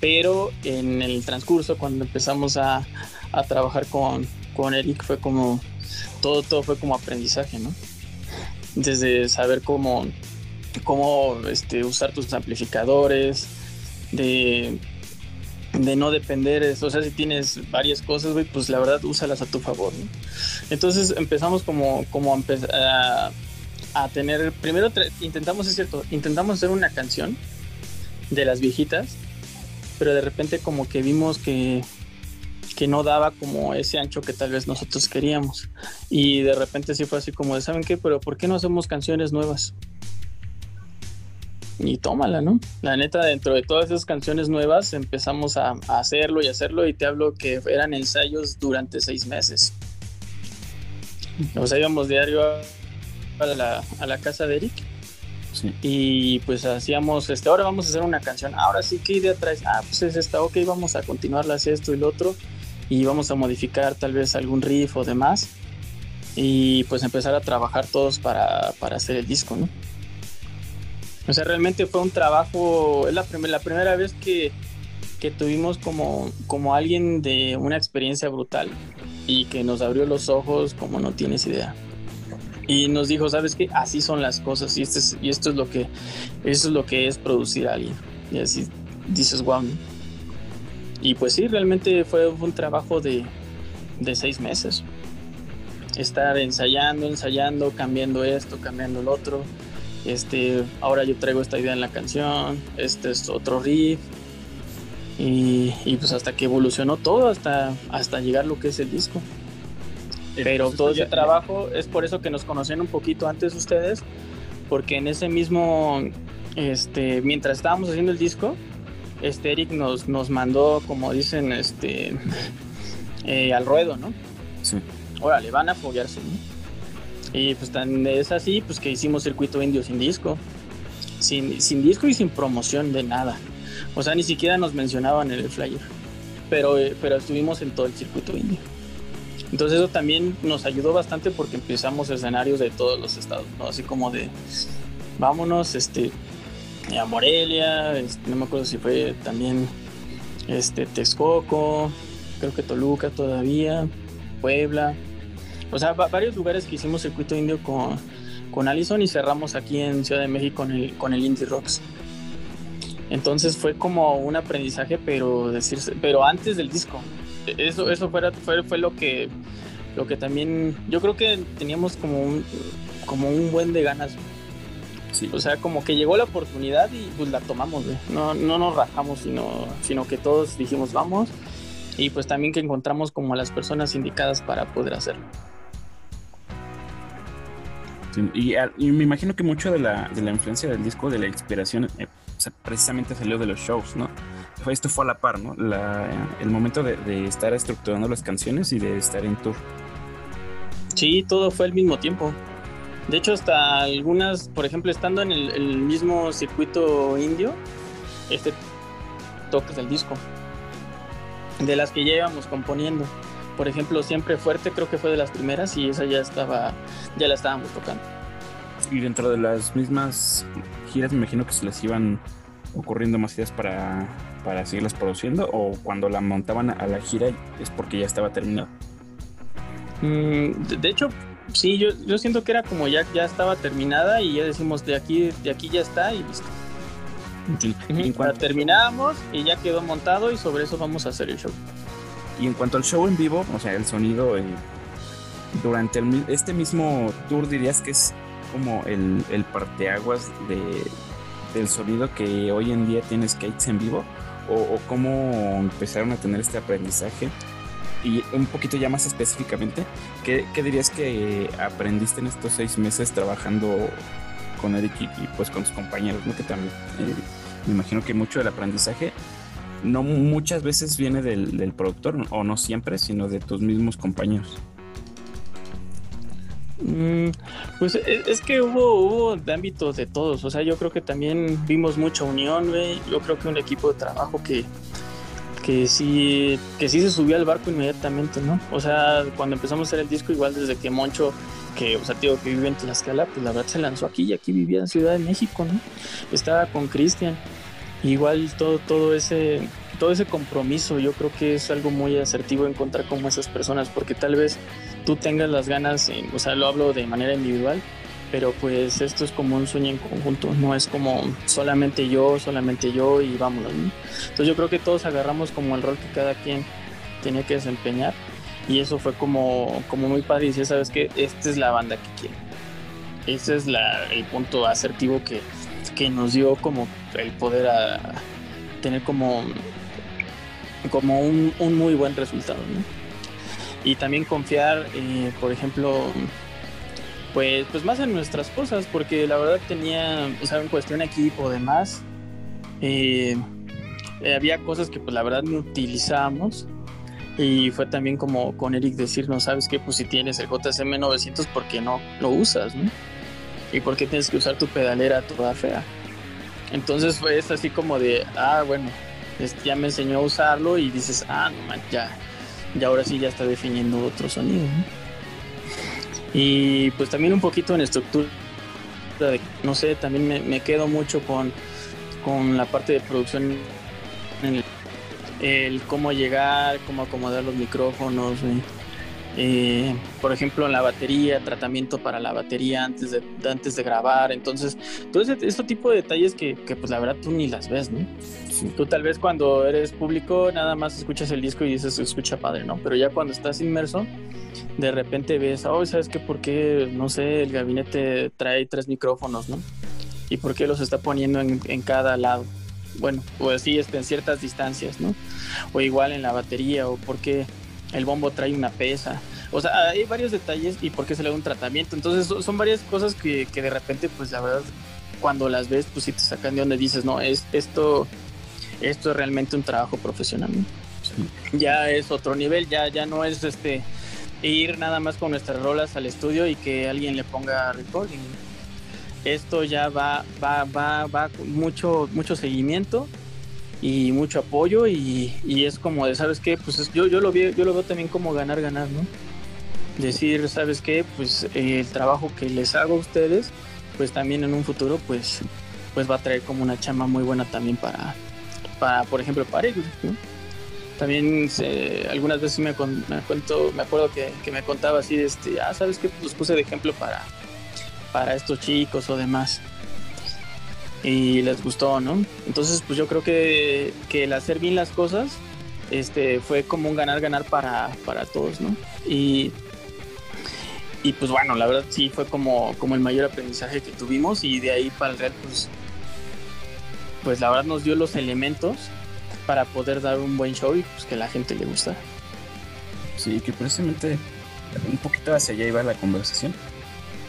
Pero en el transcurso, cuando empezamos a, a trabajar con, con Eric, fue como, todo, todo fue como aprendizaje, ¿no? Desde saber cómo, cómo este, usar tus amplificadores, de de no depender, o sea, si tienes varias cosas, güey, pues la verdad úsalas a tu favor, ¿no? Entonces empezamos como, como a, a, tener, primero intentamos, es cierto, intentamos hacer una canción de las viejitas, pero de repente como que vimos que, que no daba como ese ancho que tal vez nosotros queríamos. Y de repente sí fue así como de, ¿saben qué? Pero ¿por qué no hacemos canciones nuevas? y tómala, ¿no? La neta, dentro de todas esas canciones nuevas empezamos a, hacerlo y hacerlo y te hablo que eran ensayos durante seis meses. Sea, íbamos diario a la, a la casa de Eric Y pues hacíamos, este, ahora vamos a hacer una canción, ahora sí, ¿qué idea traes? Ah, pues es esta, ok, vamos a continuarla así, esto y lo otro, y vamos a modificar tal vez algún riff o demás, y pues empezar a trabajar todos para, para hacer el disco, ¿no? O sea, realmente fue un trabajo, es la, la primera vez que, que tuvimos como, como alguien de una experiencia brutal y que nos abrió los ojos como no tienes idea y nos dijo, ¿sabes qué? Así son las cosas y, este y esto es lo que eso es lo que es producir a alguien. Y así dices, wow. Y pues sí, realmente fue un trabajo de, de seis meses. Estar ensayando, ensayando, cambiando esto, cambiando el otro. Este, ahora yo traigo esta idea en la canción, este es otro riff. Y, y pues hasta que evolucionó todo, hasta, hasta llegar lo que es el disco. Pero todo ese trabajo es por eso que nos conocían un poquito antes ustedes, porque en ese mismo, este, mientras estábamos haciendo el disco, este Eric nos, nos mandó, como dicen, este, eh, al ruedo, ¿no? Sí. Órale, van a foguearse, ¿no? Y pues tan es así, pues que hicimos circuito indio sin disco, sin, sin disco y sin promoción de nada. O sea, ni siquiera nos mencionaban en el flyer, pero, eh, pero estuvimos en todo el circuito indio. Entonces eso también nos ayudó bastante porque empezamos escenarios de todos los estados, ¿no? Así como de, vámonos, este, a Morelia, este, no me acuerdo si fue también, este, Texcoco, creo que Toluca todavía, Puebla, o sea, varios lugares que hicimos circuito indio con, con Allison y cerramos aquí en Ciudad de México con el, con el Indie Rocks. Entonces fue como un aprendizaje, pero decirse, pero antes del disco, eso, eso fue, fue lo que lo que también yo creo que teníamos como un como un buen de ganas o sea como que llegó la oportunidad y pues la tomamos no no nos rajamos sino sino que todos dijimos vamos y pues también que encontramos como a las personas indicadas para poder hacerlo. Y, me imagino que mucho de la, de la influencia del disco de la inspiración eh, precisamente salió de los shows no esto fue a la par, ¿no? el momento de, estar estructurando las canciones y de estar en tour. Sí, todo fue al mismo tiempo. De hecho, hasta algunas, por ejemplo, estando en el, mismo circuito indio, este toques del disco. De las que ya íbamos componiendo. Por ejemplo, Siempre Fuerte creo que fue de las primeras y esa ya estaba, ya la estábamos tocando. Y dentro de las mismas giras me imagino que se les iban ocurriendo más ideas para, para seguirlas produciendo o cuando la montaban a la gira es porque ya estaba terminado? Mm, de hecho, sí, yo, yo siento que era como ya, ya estaba terminada y ya decimos de aquí, de aquí ya está y listo. Y terminamos y ya quedó montado y sobre eso vamos a hacer el show. Y en cuanto al show en vivo, o sea, el sonido, eh, durante este mismo tour dirías que es como el, el parteaguas de, del sonido que hoy en día tiene Skates en vivo o, cómo empezaron a tener este aprendizaje y un poquito ya más específicamente, ¿qué, dirías que aprendiste en estos seis meses trabajando con Eric y, pues con tus compañeros, ¿no? que también eh, me imagino que mucho del aprendizaje no muchas veces viene del, del productor o no siempre, sino de tus mismos compañeros. Mm, pues e, es que hubo, hubo de ámbitos de todos, o sea, yo creo que también vimos mucha unión, güey. Yo creo que un equipo de trabajo que, que sí, que sí se subió al barco inmediatamente, ¿no? O sea, cuando empezamos a hacer el disco, igual desde que Moncho, que, o sea, tío, que vive en Tlaxcala, pues la verdad se lanzó aquí y aquí vivía en Ciudad de México, ¿no? Estaba con Cristian. Igual todo, todo ese todo ese compromiso yo creo que es algo muy asertivo encontrar como esas personas porque tal vez tú tengas las ganas, o sea, lo hablo de manera individual, pero pues esto es como un sueño en conjunto, no es como solamente yo, solamente yo y vámonos. Entonces yo creo que todos agarramos como el rol que cada quien tenía que desempeñar y eso fue como, como muy padre y decía, sabes que esta es la banda que quiero. Ese es la, el punto asertivo que, que nos dio como el poder a, tener como, como un, un muy buen resultado. ¿no? y también confiar, eh, por ejemplo, pues, pues más en nuestras cosas, porque la verdad tenía, o sea, en cuestión equipo demás, eh, eh, había cosas que pues la verdad no utilizábamos y fue también como con Eric decirnos, sabes que pues si tienes el JSM 900, ¿por qué no lo usas? ¿no? ¿Y por qué tienes que usar tu pedalera toda fea? Entonces fue así como de, ah, bueno, ya me enseñó a usarlo y dices, ah, no man, ya, ya ahora sí ya está definiendo otro sonido. Y pues también un poquito en estructura, no sé, también me, quedo mucho con, con la parte de producción, el, cómo llegar, cómo acomodar los micrófonos, eh, por ejemplo, en la batería, tratamiento para la batería antes de, antes de grabar. Entonces, todo ese, este tipo de detalles que, que, pues la verdad tú ni las ves, ¿no? Tú tal vez cuando eres público nada más escuchas el disco y dices, escucha padre, ¿no? Pero ya cuando estás inmerso, de repente ves, oh, ¿sabes qué? ¿Por qué, no sé, el gabinete trae tres micrófonos, ¿no? ¿Y por qué los está poniendo en, en cada lado? Bueno, pues sí, en ciertas distancias, ¿no? O igual en la batería, o por qué el bombo trae una pesa. O sea, hay varios detalles y por qué se le da un tratamiento. Entonces son varias cosas que, que de repente, pues la verdad, cuando las ves, pues sí te sacan de donde dices, no, es esto, esto es realmente un trabajo profesional. Ya es otro nivel, ya, ya no es este ir nada más con nuestras rolas al estudio y que alguien le ponga recording. Esto ya va, va, va, va mucho, mucho seguimiento y mucho apoyo y, es como de, ¿sabes qué? Pues yo, yo, lo veo, yo lo veo también como ganar, ganar, ¿no? Decir, ¿sabes qué? Pues el trabajo que les hago a ustedes, pues también en un futuro, pues, pues va a traer como una chama muy buena también para, para por ejemplo, para ellos, ¿no? También algunas veces me, me, cuento, me acuerdo que, que, me contaba así, este, ah, ¿sabes qué? Los puse de ejemplo para, para estos chicos o demás y les gustó, ¿no? Entonces, pues yo creo que, que el hacer bien las cosas este, fue como un ganar-ganar para, para todos, ¿no? Y, y pues bueno, la verdad sí fue como, como el mayor aprendizaje que tuvimos y de ahí para el Real, pues, pues la verdad nos dio los elementos para poder dar un buen show y pues que la gente le gusta. Sí, que precisamente un poquito hacia allá iba la conversación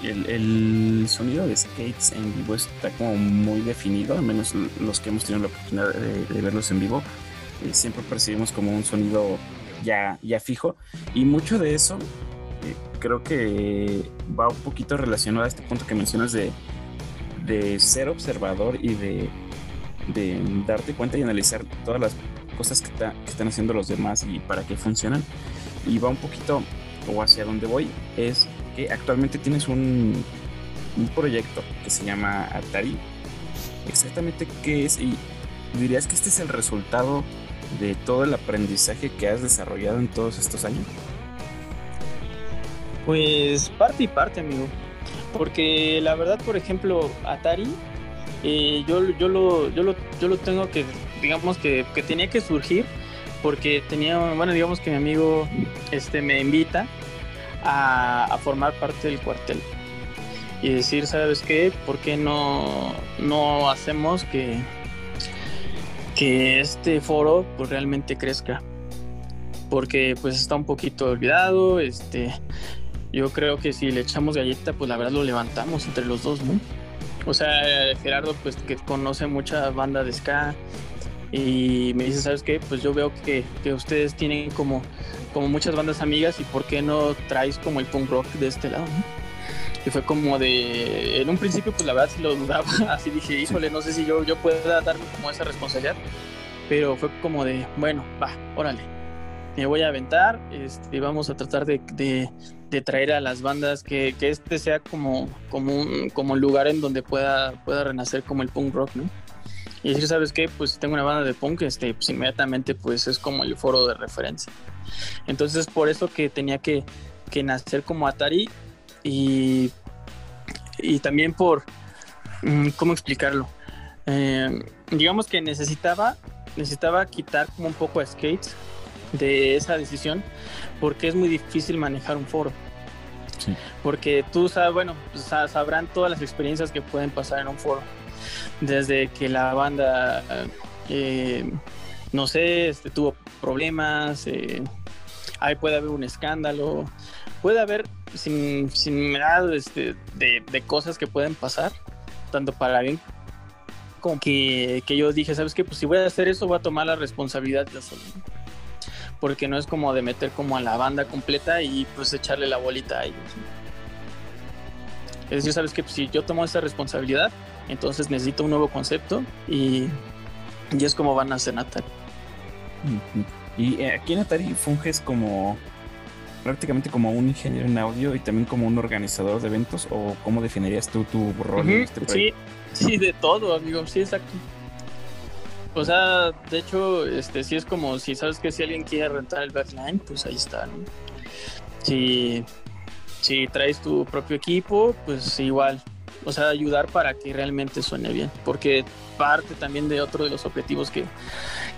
el, sonido de skates en vivo está como muy definido, al menos los que hemos tenido la oportunidad de, verlos en vivo, eh, siempre percibimos como un sonido ya, ya fijo y mucho de eso eh, creo que va un poquito relacionado a este punto que mencionas de, de ser observador y de, de, darte cuenta y analizar todas las cosas que, que están haciendo los demás y para qué funcionan y va un poquito o hacia donde voy es actualmente tienes un, un proyecto que se llama Atari. Exactamente qué es y dirías que este es el resultado de todo el aprendizaje que has desarrollado en todos estos años. Pues parte y parte, amigo. Porque la verdad, por ejemplo, Atari, eh, yo, yo, lo, yo, lo, yo lo tengo que, digamos que, que tenía que surgir porque tenía, bueno, digamos que mi amigo este, me invita a, formar parte del cuartel y decir, ¿sabes qué? ¿Por qué no, no hacemos que, que este foro pues realmente crezca? Porque pues está un poquito olvidado, este, yo creo que si le echamos galleta, pues la verdad lo levantamos entre los dos, ¿no? O sea, Gerardo pues que conoce mucha banda de ska, y me dice, ¿sabes qué? Pues yo veo que, que, ustedes tienen como, como muchas bandas amigas y ¿por qué no traes como el punk rock de este lado? Y fue como de, en un principio pues la verdad sí lo dudaba, así dije, híjole, no sé si yo, yo pueda darme como esa responsabilidad, pero fue como de, bueno, va, órale, me voy a aventar este, vamos a tratar de, de, de traer a las bandas, que, que, este sea como, como, un, como un lugar en donde pueda, pueda renacer como el punk rock, ¿no? y decir, ¿sabes qué? Pues tengo una banda de punk, este, pues inmediatamente pues es como el foro de referencia. Entonces por eso que tenía que, que nacer como Atari y, y también por, mm, ¿cómo explicarlo? Eh, digamos que necesitaba, necesitaba quitar como un poco a Skates de esa decisión porque es muy difícil manejar un foro. Porque tú sabes, bueno, pues, sabrán todas las experiencias que pueden pasar en un foro desde que la banda, eh, no sé, este, tuvo problemas, eh, ahí puede haber un escándalo, puede haber sin, sin este, de, de, cosas que pueden pasar, tanto para bien como que, que, yo dije, ¿sabes qué? Pues si voy a hacer eso, voy a tomar la responsabilidad de solo. Porque no es como de meter como a la banda completa y pues echarle la bolita a ellos. Es decir, sabes que pues, si yo tomo esta responsabilidad, entonces necesito un nuevo concepto y, y es como van a hacer Atari. Y eh, aquí en Atari funges como prácticamente como un ingeniero en audio y también como un organizador de eventos o cómo definirías tú tu rol en este proyecto? Sí, sí, de todo, amigo, sí, exacto. O sea, de hecho, este sí es como si sabes que si alguien quiere rentar el backline, pues ahí está, ¿no? Si, si traes tu propio equipo, pues igual. O sea, ayudar para que realmente suene bien. Porque parte también de otro de los objetivos que,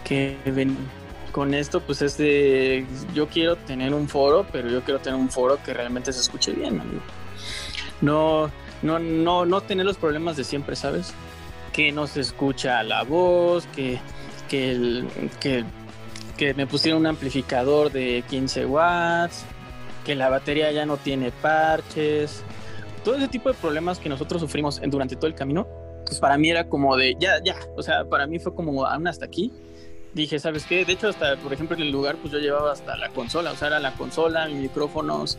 que ven con esto, pues es de yo quiero tener un foro, pero yo quiero tener un foro que realmente se escuche bien, amigo. No, no, no, no tener los problemas de siempre, ¿sabes? Que no se escucha la voz, que, que, el, que, me pusieron un amplificador de 15 watts, que la batería ya no tiene parches, todo ese tipo de problemas que nosotros sufrimos durante todo el camino, pues para mí era como de ya, ya, o sea, para mí fue como aún hasta aquí. Dije, ¿sabes qué? De hecho, hasta, por ejemplo, en el lugar, pues yo llevaba hasta la consola, o sea, era la consola, mis micrófonos,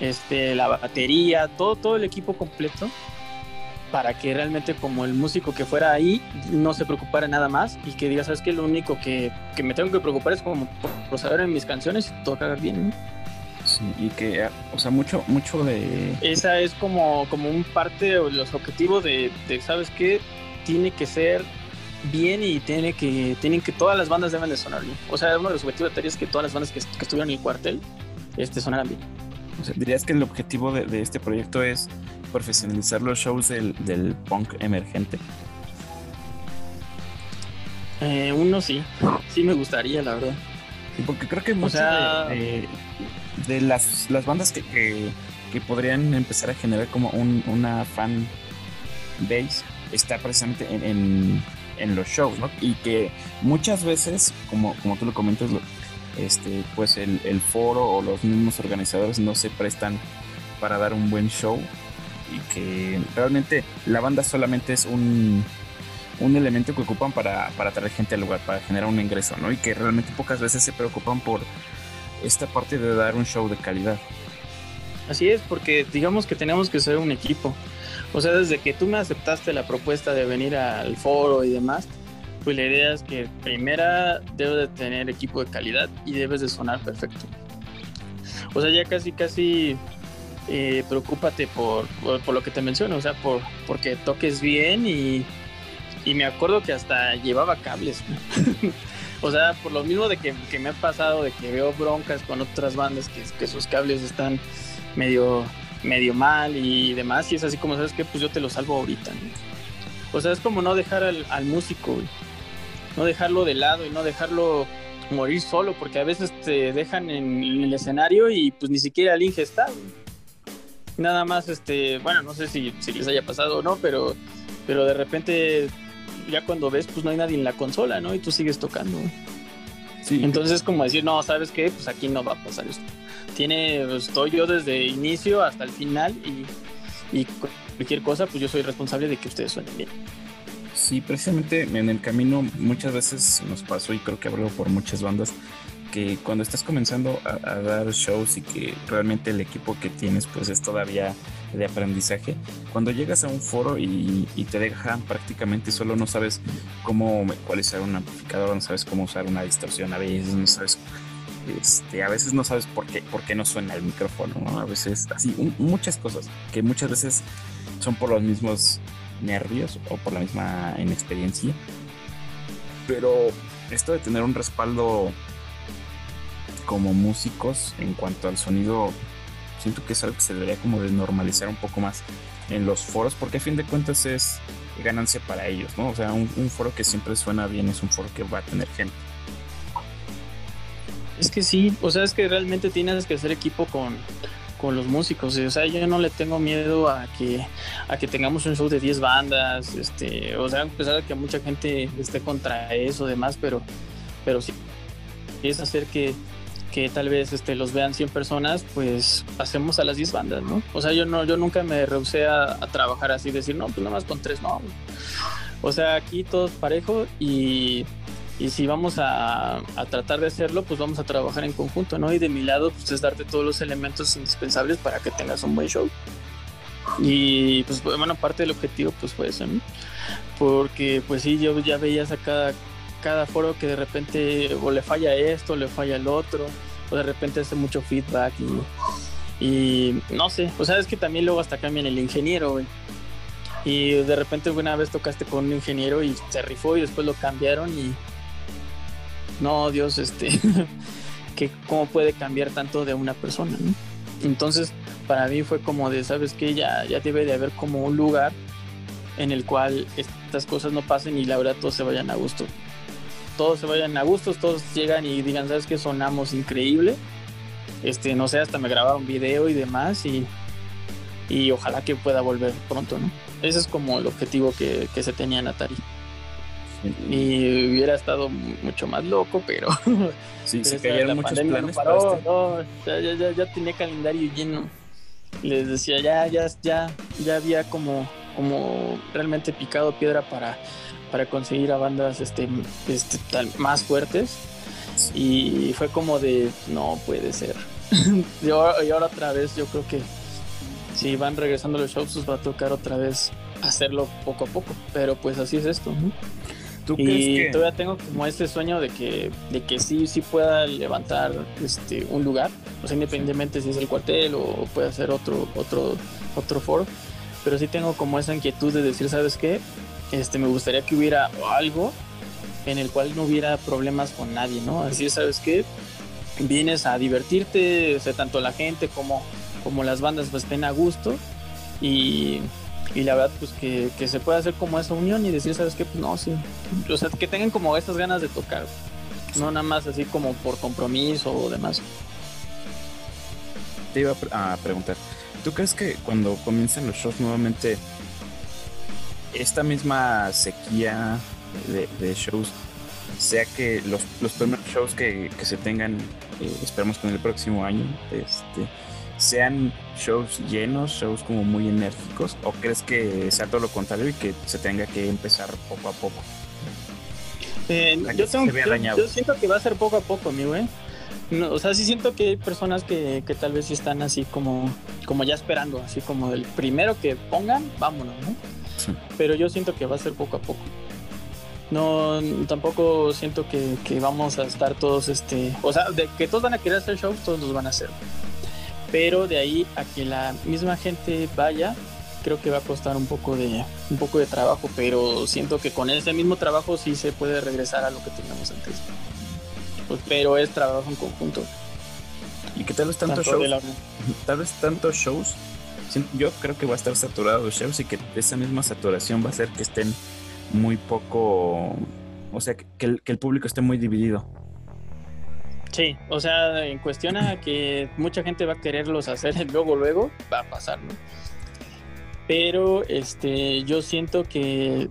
este, la batería, todo, todo el equipo completo para que realmente como el músico que fuera ahí no se preocupara nada más y que diga, ¿sabes qué? Lo único que, que me tengo que preocupar es como por, saber en mis canciones y tocar bien. Sí, y que, o sea, mucho, mucho de... Esa es como, como un parte de los objetivos de, de, ¿sabes qué? Tiene que ser bien y tiene que, tienen que, todas las bandas deben de sonar bien. O sea, uno de los objetivos de es que todas las bandas que, que estuvieron en el cuartel este, sonaran bien. O sea, dirías que el objetivo de, de, este proyecto es profesionalizar los shows del, del punk emergente. Eh, uno sí, sí me gustaría, la verdad. Porque creo que muchas de, de, las, las bandas que, que, que, podrían empezar a generar como un, una fan base está precisamente en, en, en, los shows, ¿no? Y que muchas veces, como, como tú lo comentas, este, pues el, el foro o los mismos organizadores no se prestan para dar un buen show y que realmente la banda solamente es un, un elemento que ocupan para, para traer gente al lugar, para generar un ingreso, ¿no? Y que realmente pocas veces se preocupan por esta parte de dar un show de calidad. Así es, porque digamos que tenemos que ser un equipo. O sea, desde que tú me aceptaste la propuesta de venir al foro y demás, pues la idea es que primera debes de tener equipo de calidad y debes de sonar perfecto. O sea, ya casi, casi eh, preocúpate por, por, lo que te menciono, o sea, por porque toques bien y, y me acuerdo que hasta llevaba cables. o sea, por lo mismo de que, que, me ha pasado, de que veo broncas con otras bandas que, que sus cables están medio, medio mal y demás, y es así como, ¿sabes que Pues yo te lo salvo ahorita. O sea, es como no dejar al, músico, no dejarlo de lado y no dejarlo morir solo, porque a veces te dejan en, el escenario y pues ni siquiera el Inge está nada más, este, bueno, no sé si, si, les haya pasado o no, pero, pero de repente ya cuando ves, pues no hay nadie en la consola, ¿no? Y tú sigues tocando. Sí. Entonces es como decir, no, ¿sabes qué? Pues aquí no va a pasar esto. Tiene, pues, estoy yo desde inicio hasta el final y, y cualquier cosa, pues yo soy responsable de que ustedes suenen bien. Sí, precisamente en el camino muchas veces nos pasó y creo que hablo por muchas bandas que cuando estás comenzando a, a, dar shows y que realmente el equipo que tienes pues es todavía de aprendizaje, cuando llegas a un foro y, y te dejan prácticamente solo no sabes cómo ecualizar un amplificador, no sabes cómo usar una distorsión, a veces no sabes este, a veces no sabes por qué, por qué no suena el micrófono, ¿no? a veces así, un, muchas cosas que muchas veces son por los mismos nervios o por la misma inexperiencia. Pero esto de tener un respaldo como músicos en cuanto al sonido, siento que es algo que se debería como de normalizar un poco más en los foros, porque a fin de cuentas es ganancia para ellos, ¿no? O sea, un, foro que siempre suena bien es un foro que va a tener gente. Es que sí, o sea, es que realmente tienes que hacer equipo con, con los músicos. O sea, yo no le tengo miedo a que, a que tengamos un show de 10 bandas, este, o sea, a pesar de que mucha gente esté contra eso, demás, pero, pero sí es hacer que, que tal vez este, los vean 100 personas, pues pasemos a las 10 bandas, ¿no? O sea, yo no, yo nunca me rehusé a, a trabajar así, decir, no, pues nada más con tres, no. O sea, aquí todos parejo y y si vamos a, a, tratar de hacerlo, pues vamos a trabajar en conjunto, ¿no? Y de mi lado, pues es darte todos los elementos indispensables para que tengas un buen show. Y pues bueno, parte del objetivo pues fue eso, ¿no? Porque pues sí, yo ya veías a cada, cada foro que de repente o le falla esto, le falla el otro, o de repente hace mucho feedback y, no sé, o sea, es que también luego hasta cambian el ingeniero. Y de repente una vez tocaste con un ingeniero y se rifó y después lo cambiaron y no, Dios, este, que cómo puede cambiar tanto de una persona. Entonces, para mí fue como de, ¿sabes qué? Ya, ya debe de haber como un lugar en el cual estas cosas no pasen y la verdad todos se vayan a gusto. Todos se vayan a gusto, todos llegan y digan, ¿sabes qué? Sonamos increíble. Este, no sé, hasta me grabaron video y demás y, y ojalá que pueda volver pronto, ¿no? Ese es como el objetivo que, que se tenía en Atari. Y hubiera estado mucho más loco, pero. Sí, se cayeron muchos planes. paró, no, ya, ya, ya, tenía calendario lleno. Les decía, ya, ya, ya, ya había como, como realmente picado piedra para, para conseguir a bandas este, este, tal, más fuertes. Y fue como de, no puede ser. y, ahora, y ahora otra vez, yo creo que si van regresando los shows, pues va a tocar otra vez hacerlo poco a poco. Pero pues así es esto, ¿no? y todavía tengo como este sueño de que, de que sí, sí pueda levantar este, un lugar, o sea, independientemente si es el cuartel o puede ser otro, otro, otro foro, pero sí tengo como esa inquietud de decir, ¿sabes qué? Este, me gustaría que hubiera algo en el cual no hubiera problemas con nadie, ¿no? Así, ¿sabes qué? Vienes a divertirte, o tanto la gente como, como las bandas pues estén a gusto y y la verdad pues que, se pueda hacer como esa unión y decir, ¿sabes qué? Pues no, sí. O sea, que tengan como esas ganas de tocar, no nada más así como por compromiso o demás. Te iba a preguntar, ¿tú crees que cuando comiencen los shows nuevamente, esta misma sequía de, shows, sea que los, los primeros shows que, se tengan, eh, esperamos con el próximo año, este sean shows llenos, shows como muy enérgicos, o crees que sea todo lo contrario y que se tenga que empezar poco a poco? Eh, yo, siento que va a ser poco a poco, mi güey. o sea, sí siento que hay personas que, tal vez están así como, como ya esperando, así como el primero que pongan, vámonos, ¿no? Pero yo siento que va a ser poco a poco. No, tampoco siento que, que, vamos a estar todos, este, o sea, de que todos van a querer hacer shows, todos los van a hacer. Pero de ahí a que la misma gente vaya creo que va a costar un poco de un poco de trabajo pero siento que con ese mismo trabajo sí se puede regresar a lo que teníamos antes. Pues, pero es trabajo en conjunto. Y que tal vez tantos shows tal vez tantos shows yo creo que va a estar saturado los shows y que esa misma saturación va a hacer que estén muy poco o sea que el, que el público esté muy dividido Sí, o sea, en cuestión a que mucha gente va a quererlos hacer luego, luego, va a pasar, ¿no? Pero este, yo siento que,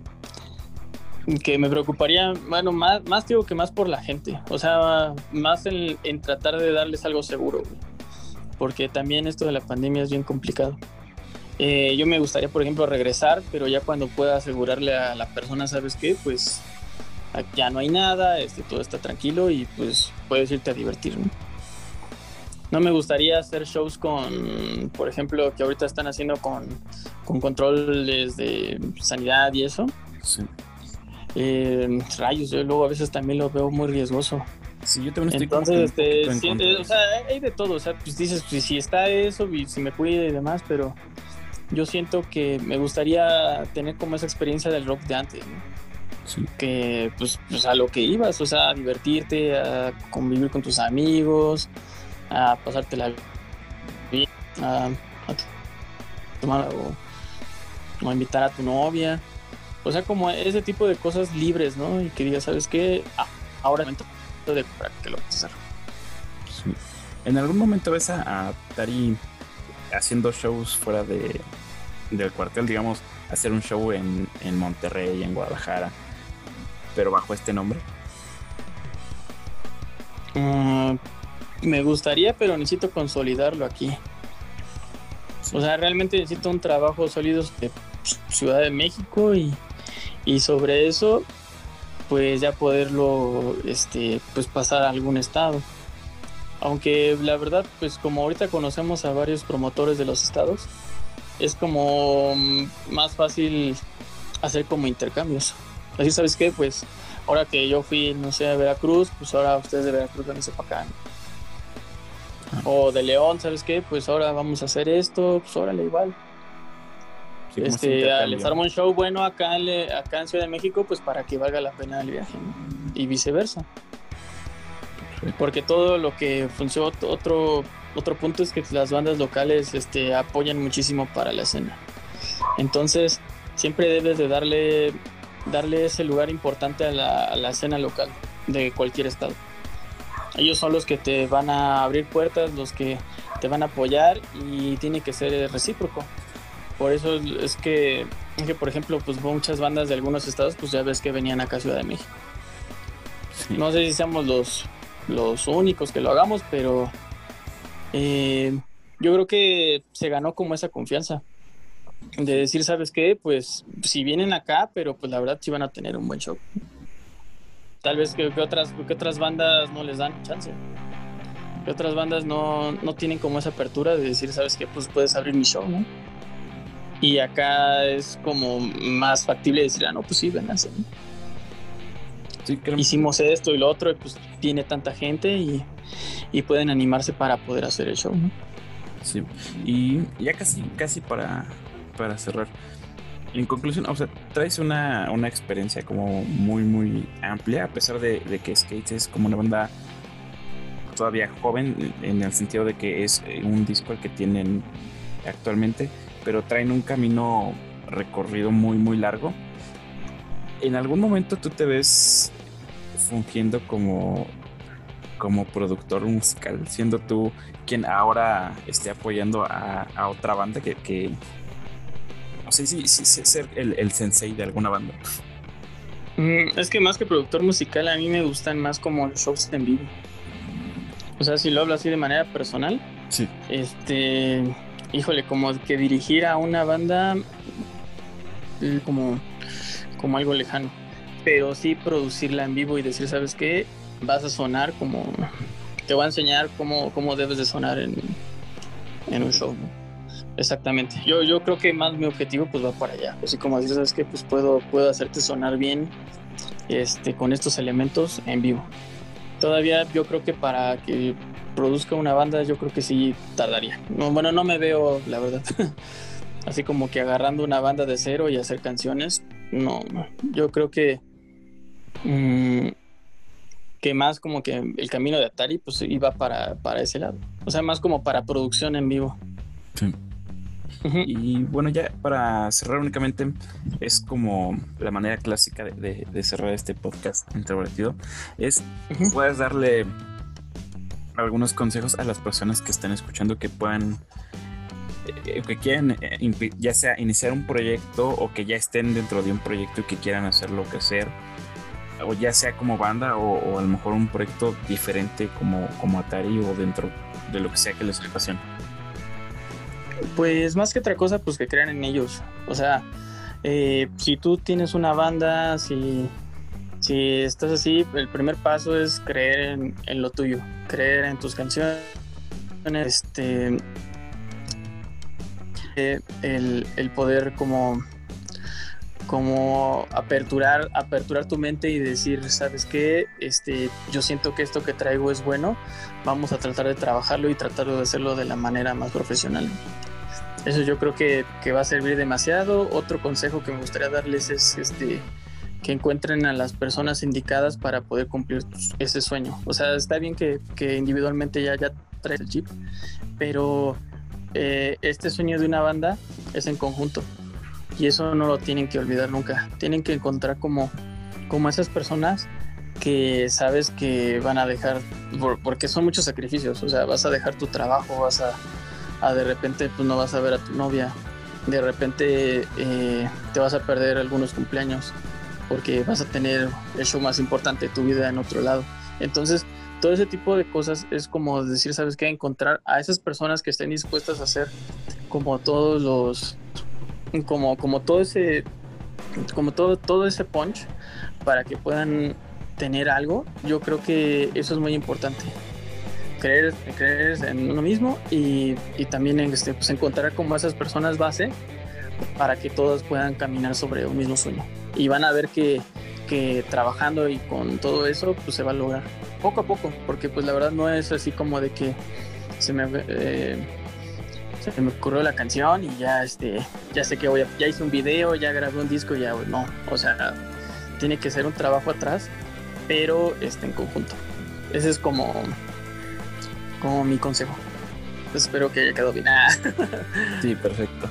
que me preocuparía, bueno, más, más digo que más por la gente, o sea, más en, en tratar de darles algo seguro, porque también esto de la pandemia es bien complicado. Eh, yo me gustaría, por ejemplo, regresar, pero ya cuando pueda asegurarle a la persona, ¿sabes qué? Pues ya no hay nada, este, todo está tranquilo y pues puedes irte a divertir. ¿no? me gustaría hacer shows con, por ejemplo, que ahorita están haciendo con, con controles de sanidad y eso. Sí. Eh, rayos, yo luego a veces también lo veo muy riesgoso. Sí, yo también estoy Entonces, este, o sea, hay de todo. O sea, pues dices, pues si está eso, si me cuida y demás, pero yo siento que me gustaría tener como esa experiencia del rock de antes. ¿no? que pues, pues, a lo que ibas, o sea, a divertirte, a convivir con tus amigos, a pasártela bien, a, a tomar o, a invitar a tu novia, o sea, como ese tipo de cosas libres, ¿no? Y que digas, ¿sabes qué? Ah, ahora momento de que lo puedes hacer. ¿En algún momento ves a, Tari haciendo shows fuera de, del cuartel, digamos, hacer un show en, en Monterrey, en Guadalajara? pero bajo este nombre? Mm, me gustaría, pero necesito consolidarlo aquí. O sea, realmente necesito un trabajo sólido de Ciudad de México y, y sobre eso, pues ya poderlo, este, pues pasar a algún estado. Aunque la verdad, pues como ahorita conocemos a varios promotores de los estados, es como más fácil hacer como intercambios. Así, ¿sabes qué? Pues ahora que yo fui, no sé, a Veracruz, pues ahora ustedes de Veracruz van a para acá. Ah. O de León, ¿sabes qué? Pues ahora vamos a hacer esto, pues órale, igual. Este, les un show bueno acá en, acá en Ciudad de México, pues para que valga la pena el viaje, Y viceversa. Porque todo lo que funciona, otro, otro punto es que las bandas locales este, apoyan muchísimo para la escena. Entonces, siempre debes de darle, darle ese lugar importante a la, a la escena local de cualquier estado. Ellos son los que te van a abrir puertas, los que te van a apoyar y tiene que ser recíproco. Por eso es que, que por ejemplo, pues muchas bandas de algunos estados, pues ya ves que venían acá a Ciudad de México. No sé si seamos los, los únicos que lo hagamos, pero eh, yo creo que se ganó como esa confianza de decir, ¿sabes qué? Pues si vienen acá, pero pues la verdad sí van a tener un buen show. Tal vez que, otras, que otras bandas no les dan chance. Que otras bandas no, no tienen como esa apertura de decir, ¿sabes qué? Pues puedes abrir mi show, ¿no? Y acá es como más factible decir, ah, no, pues sí, ven ¿no? hicimos esto y lo otro, y pues tiene tanta gente y, pueden animarse para poder hacer el show. Sí, y ya casi, casi para, para cerrar. En conclusión, o sea, traes una, experiencia como muy, muy amplia, a pesar de, que Skates es como una banda todavía joven, en el sentido de que es un disco el que tienen actualmente, pero traen un camino recorrido muy, muy largo. ¿En algún momento tú te ves fungiendo como, como productor musical, siendo tú quien ahora esté apoyando a, otra banda que, que no sé si, ser el, sensei de alguna banda. Mm, es que más que productor musical, a mí me gustan más como shows en vivo. O sea, si lo hablo así de manera personal, sí. este, híjole, como que dirigir a una banda eh, como, como algo lejano pero sí producirla en vivo y decir, ¿sabes qué? Vas a sonar como... Te voy a enseñar cómo, cómo debes de sonar en, en un show. Exactamente. Yo, yo creo que más mi objetivo pues va para allá. Así como dices, ¿sabes qué? Pues puedo, puedo hacerte sonar bien este, con estos elementos en vivo. Todavía yo creo que para que produzca una banda yo creo que sí tardaría. No, bueno, no me veo, la verdad. Así como que agarrando una banda de cero y hacer canciones. No, yo creo que Mm, que más como que el camino de Atari pues iba para, ese lado. O sea, más como para producción en vivo. Sí. Y bueno, ya para cerrar únicamente, es como la manera clásica de, cerrar este podcast introvertido, es puedes darle algunos consejos a las personas que están escuchando que puedan, eh, que quieran eh, ya sea iniciar un proyecto o que ya estén dentro de un proyecto y que quieran hacer lo que hacer o ya sea como banda o, a lo mejor un proyecto diferente como, como Atari o dentro de lo que sea que les apasione? Pues más que otra cosa, pues que crean en ellos. O sea, eh, si tú tienes una banda, si, si estás así, el primer paso es creer en, lo tuyo, creer en tus canciones, este, eh, el, el poder como como aperturar, aperturar tu mente y decir, ¿sabes qué? Este, yo siento que esto que traigo es bueno, vamos a tratar de trabajarlo y tratar de hacerlo de la manera más profesional. Eso yo creo que, va a servir demasiado. Otro consejo que me gustaría darles es este, que encuentren a las personas indicadas para poder cumplir ese sueño. O sea, está bien que, individualmente ya, traes el chip, pero eh, este sueño de una banda es en conjunto y eso no lo tienen que olvidar nunca. Tienen que encontrar como, como esas personas que sabes que van a dejar, porque son muchos sacrificios, o sea, vas a dejar tu trabajo, vas a, de repente pues no vas a ver a tu novia, de repente eh, te vas a perder algunos cumpleaños porque vas a tener el show más importante de tu vida en otro lado. Entonces, todo ese tipo de cosas es como decir, ¿sabes qué? Encontrar a esas personas que estén dispuestas a hacer como todos los como, como todo ese como todo, todo ese punch para que puedan tener algo, yo creo que eso es muy importante. creer, creer en uno mismo y, también en, este, pues, encontrar como esas personas base para que todos puedan caminar sobre un mismo sueño. Y van a ver que, que trabajando y con todo eso, pues se va a lograr poco a poco, porque pues la verdad no es así como de que se me, eh, se me ocurrió la canción y ya este ya sé que voy a, ya hice un video, ya grabé un disco, ya no, o sea, tiene que ser un trabajo atrás, pero este en conjunto. Ese es como como mi consejo. espero que haya quedado bien. sí, perfecto.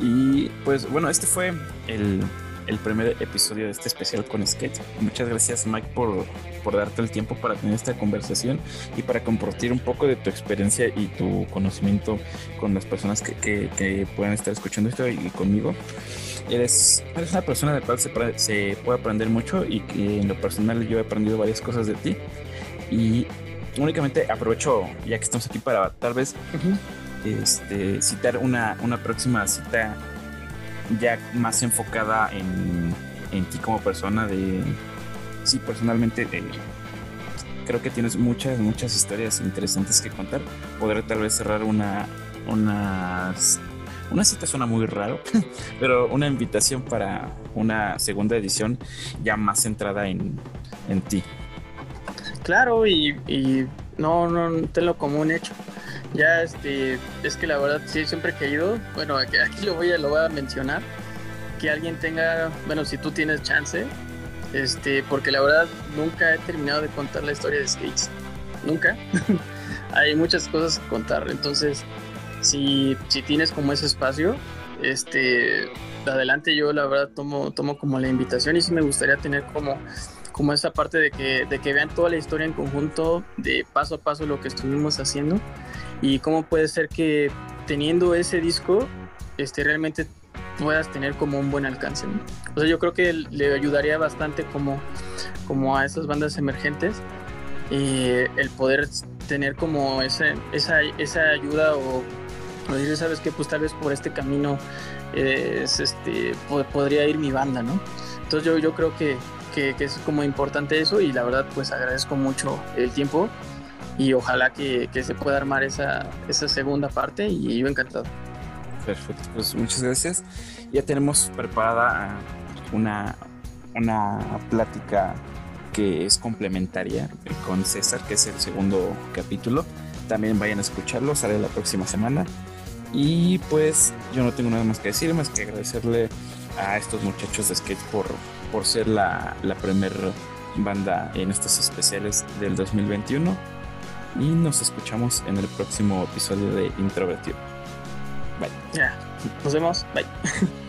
Y pues bueno, este fue el el primer episodio de este especial con Sketch. Muchas gracias Mike por, por darte el tiempo para tener esta conversación y para compartir un poco de tu experiencia y tu conocimiento con las personas que, que, puedan estar escuchando esto y conmigo. Eres, eres una persona de la cual se, se puede aprender mucho y que en lo personal yo he aprendido varias cosas de ti. Y únicamente aprovecho, ya que estamos aquí, para tal vez este, citar una, una próxima cita ya más enfocada en, en ti como persona de sí personalmente creo que tienes muchas muchas historias interesantes que contar. Podré tal vez cerrar una una una cita suena muy raro pero una invitación para una segunda edición ya más centrada en, en ti. Claro y, y no no tenlo como un hecho ya, este, es que la verdad sí, siempre he querido, bueno, aquí, lo, voy a, lo voy a mencionar, que alguien tenga, bueno, si tú tienes chance, este, porque la verdad nunca he terminado de contar la historia de Skates, nunca. Hay muchas cosas que contar, entonces, si, si tienes como ese espacio, este, adelante yo la verdad tomo, tomo como la invitación y sí me gustaría tener como como esa parte de que, de que vean toda la historia en conjunto, de paso a paso lo que estuvimos haciendo y cómo puede ser que teniendo ese disco este, realmente puedas tener como un buen alcance. O sea, yo creo que le ayudaría bastante como, como a esas bandas emergentes eh, el poder tener como esa, esa, esa ayuda o, decir, sabes que pues tal vez por este camino es, este, podría ir mi banda, ¿no? Entonces yo, yo creo que, que, que, es como importante eso y la verdad pues agradezco mucho el tiempo y ojalá que, se pueda armar esa, esa segunda parte y yo encantado. Perfecto, pues muchas gracias. Ya tenemos preparada una, una plática que es complementaria con César, que es el segundo capítulo. También vayan a escucharlo, sale la próxima semana. Y pues yo no tengo nada más que decir, más que agradecerle a estos muchachos de skate por, por ser la, la primer banda en estos especiales del 2021 y nos escuchamos en el próximo episodio de Introvertido. Bye. Ya, nos vemos. Bye.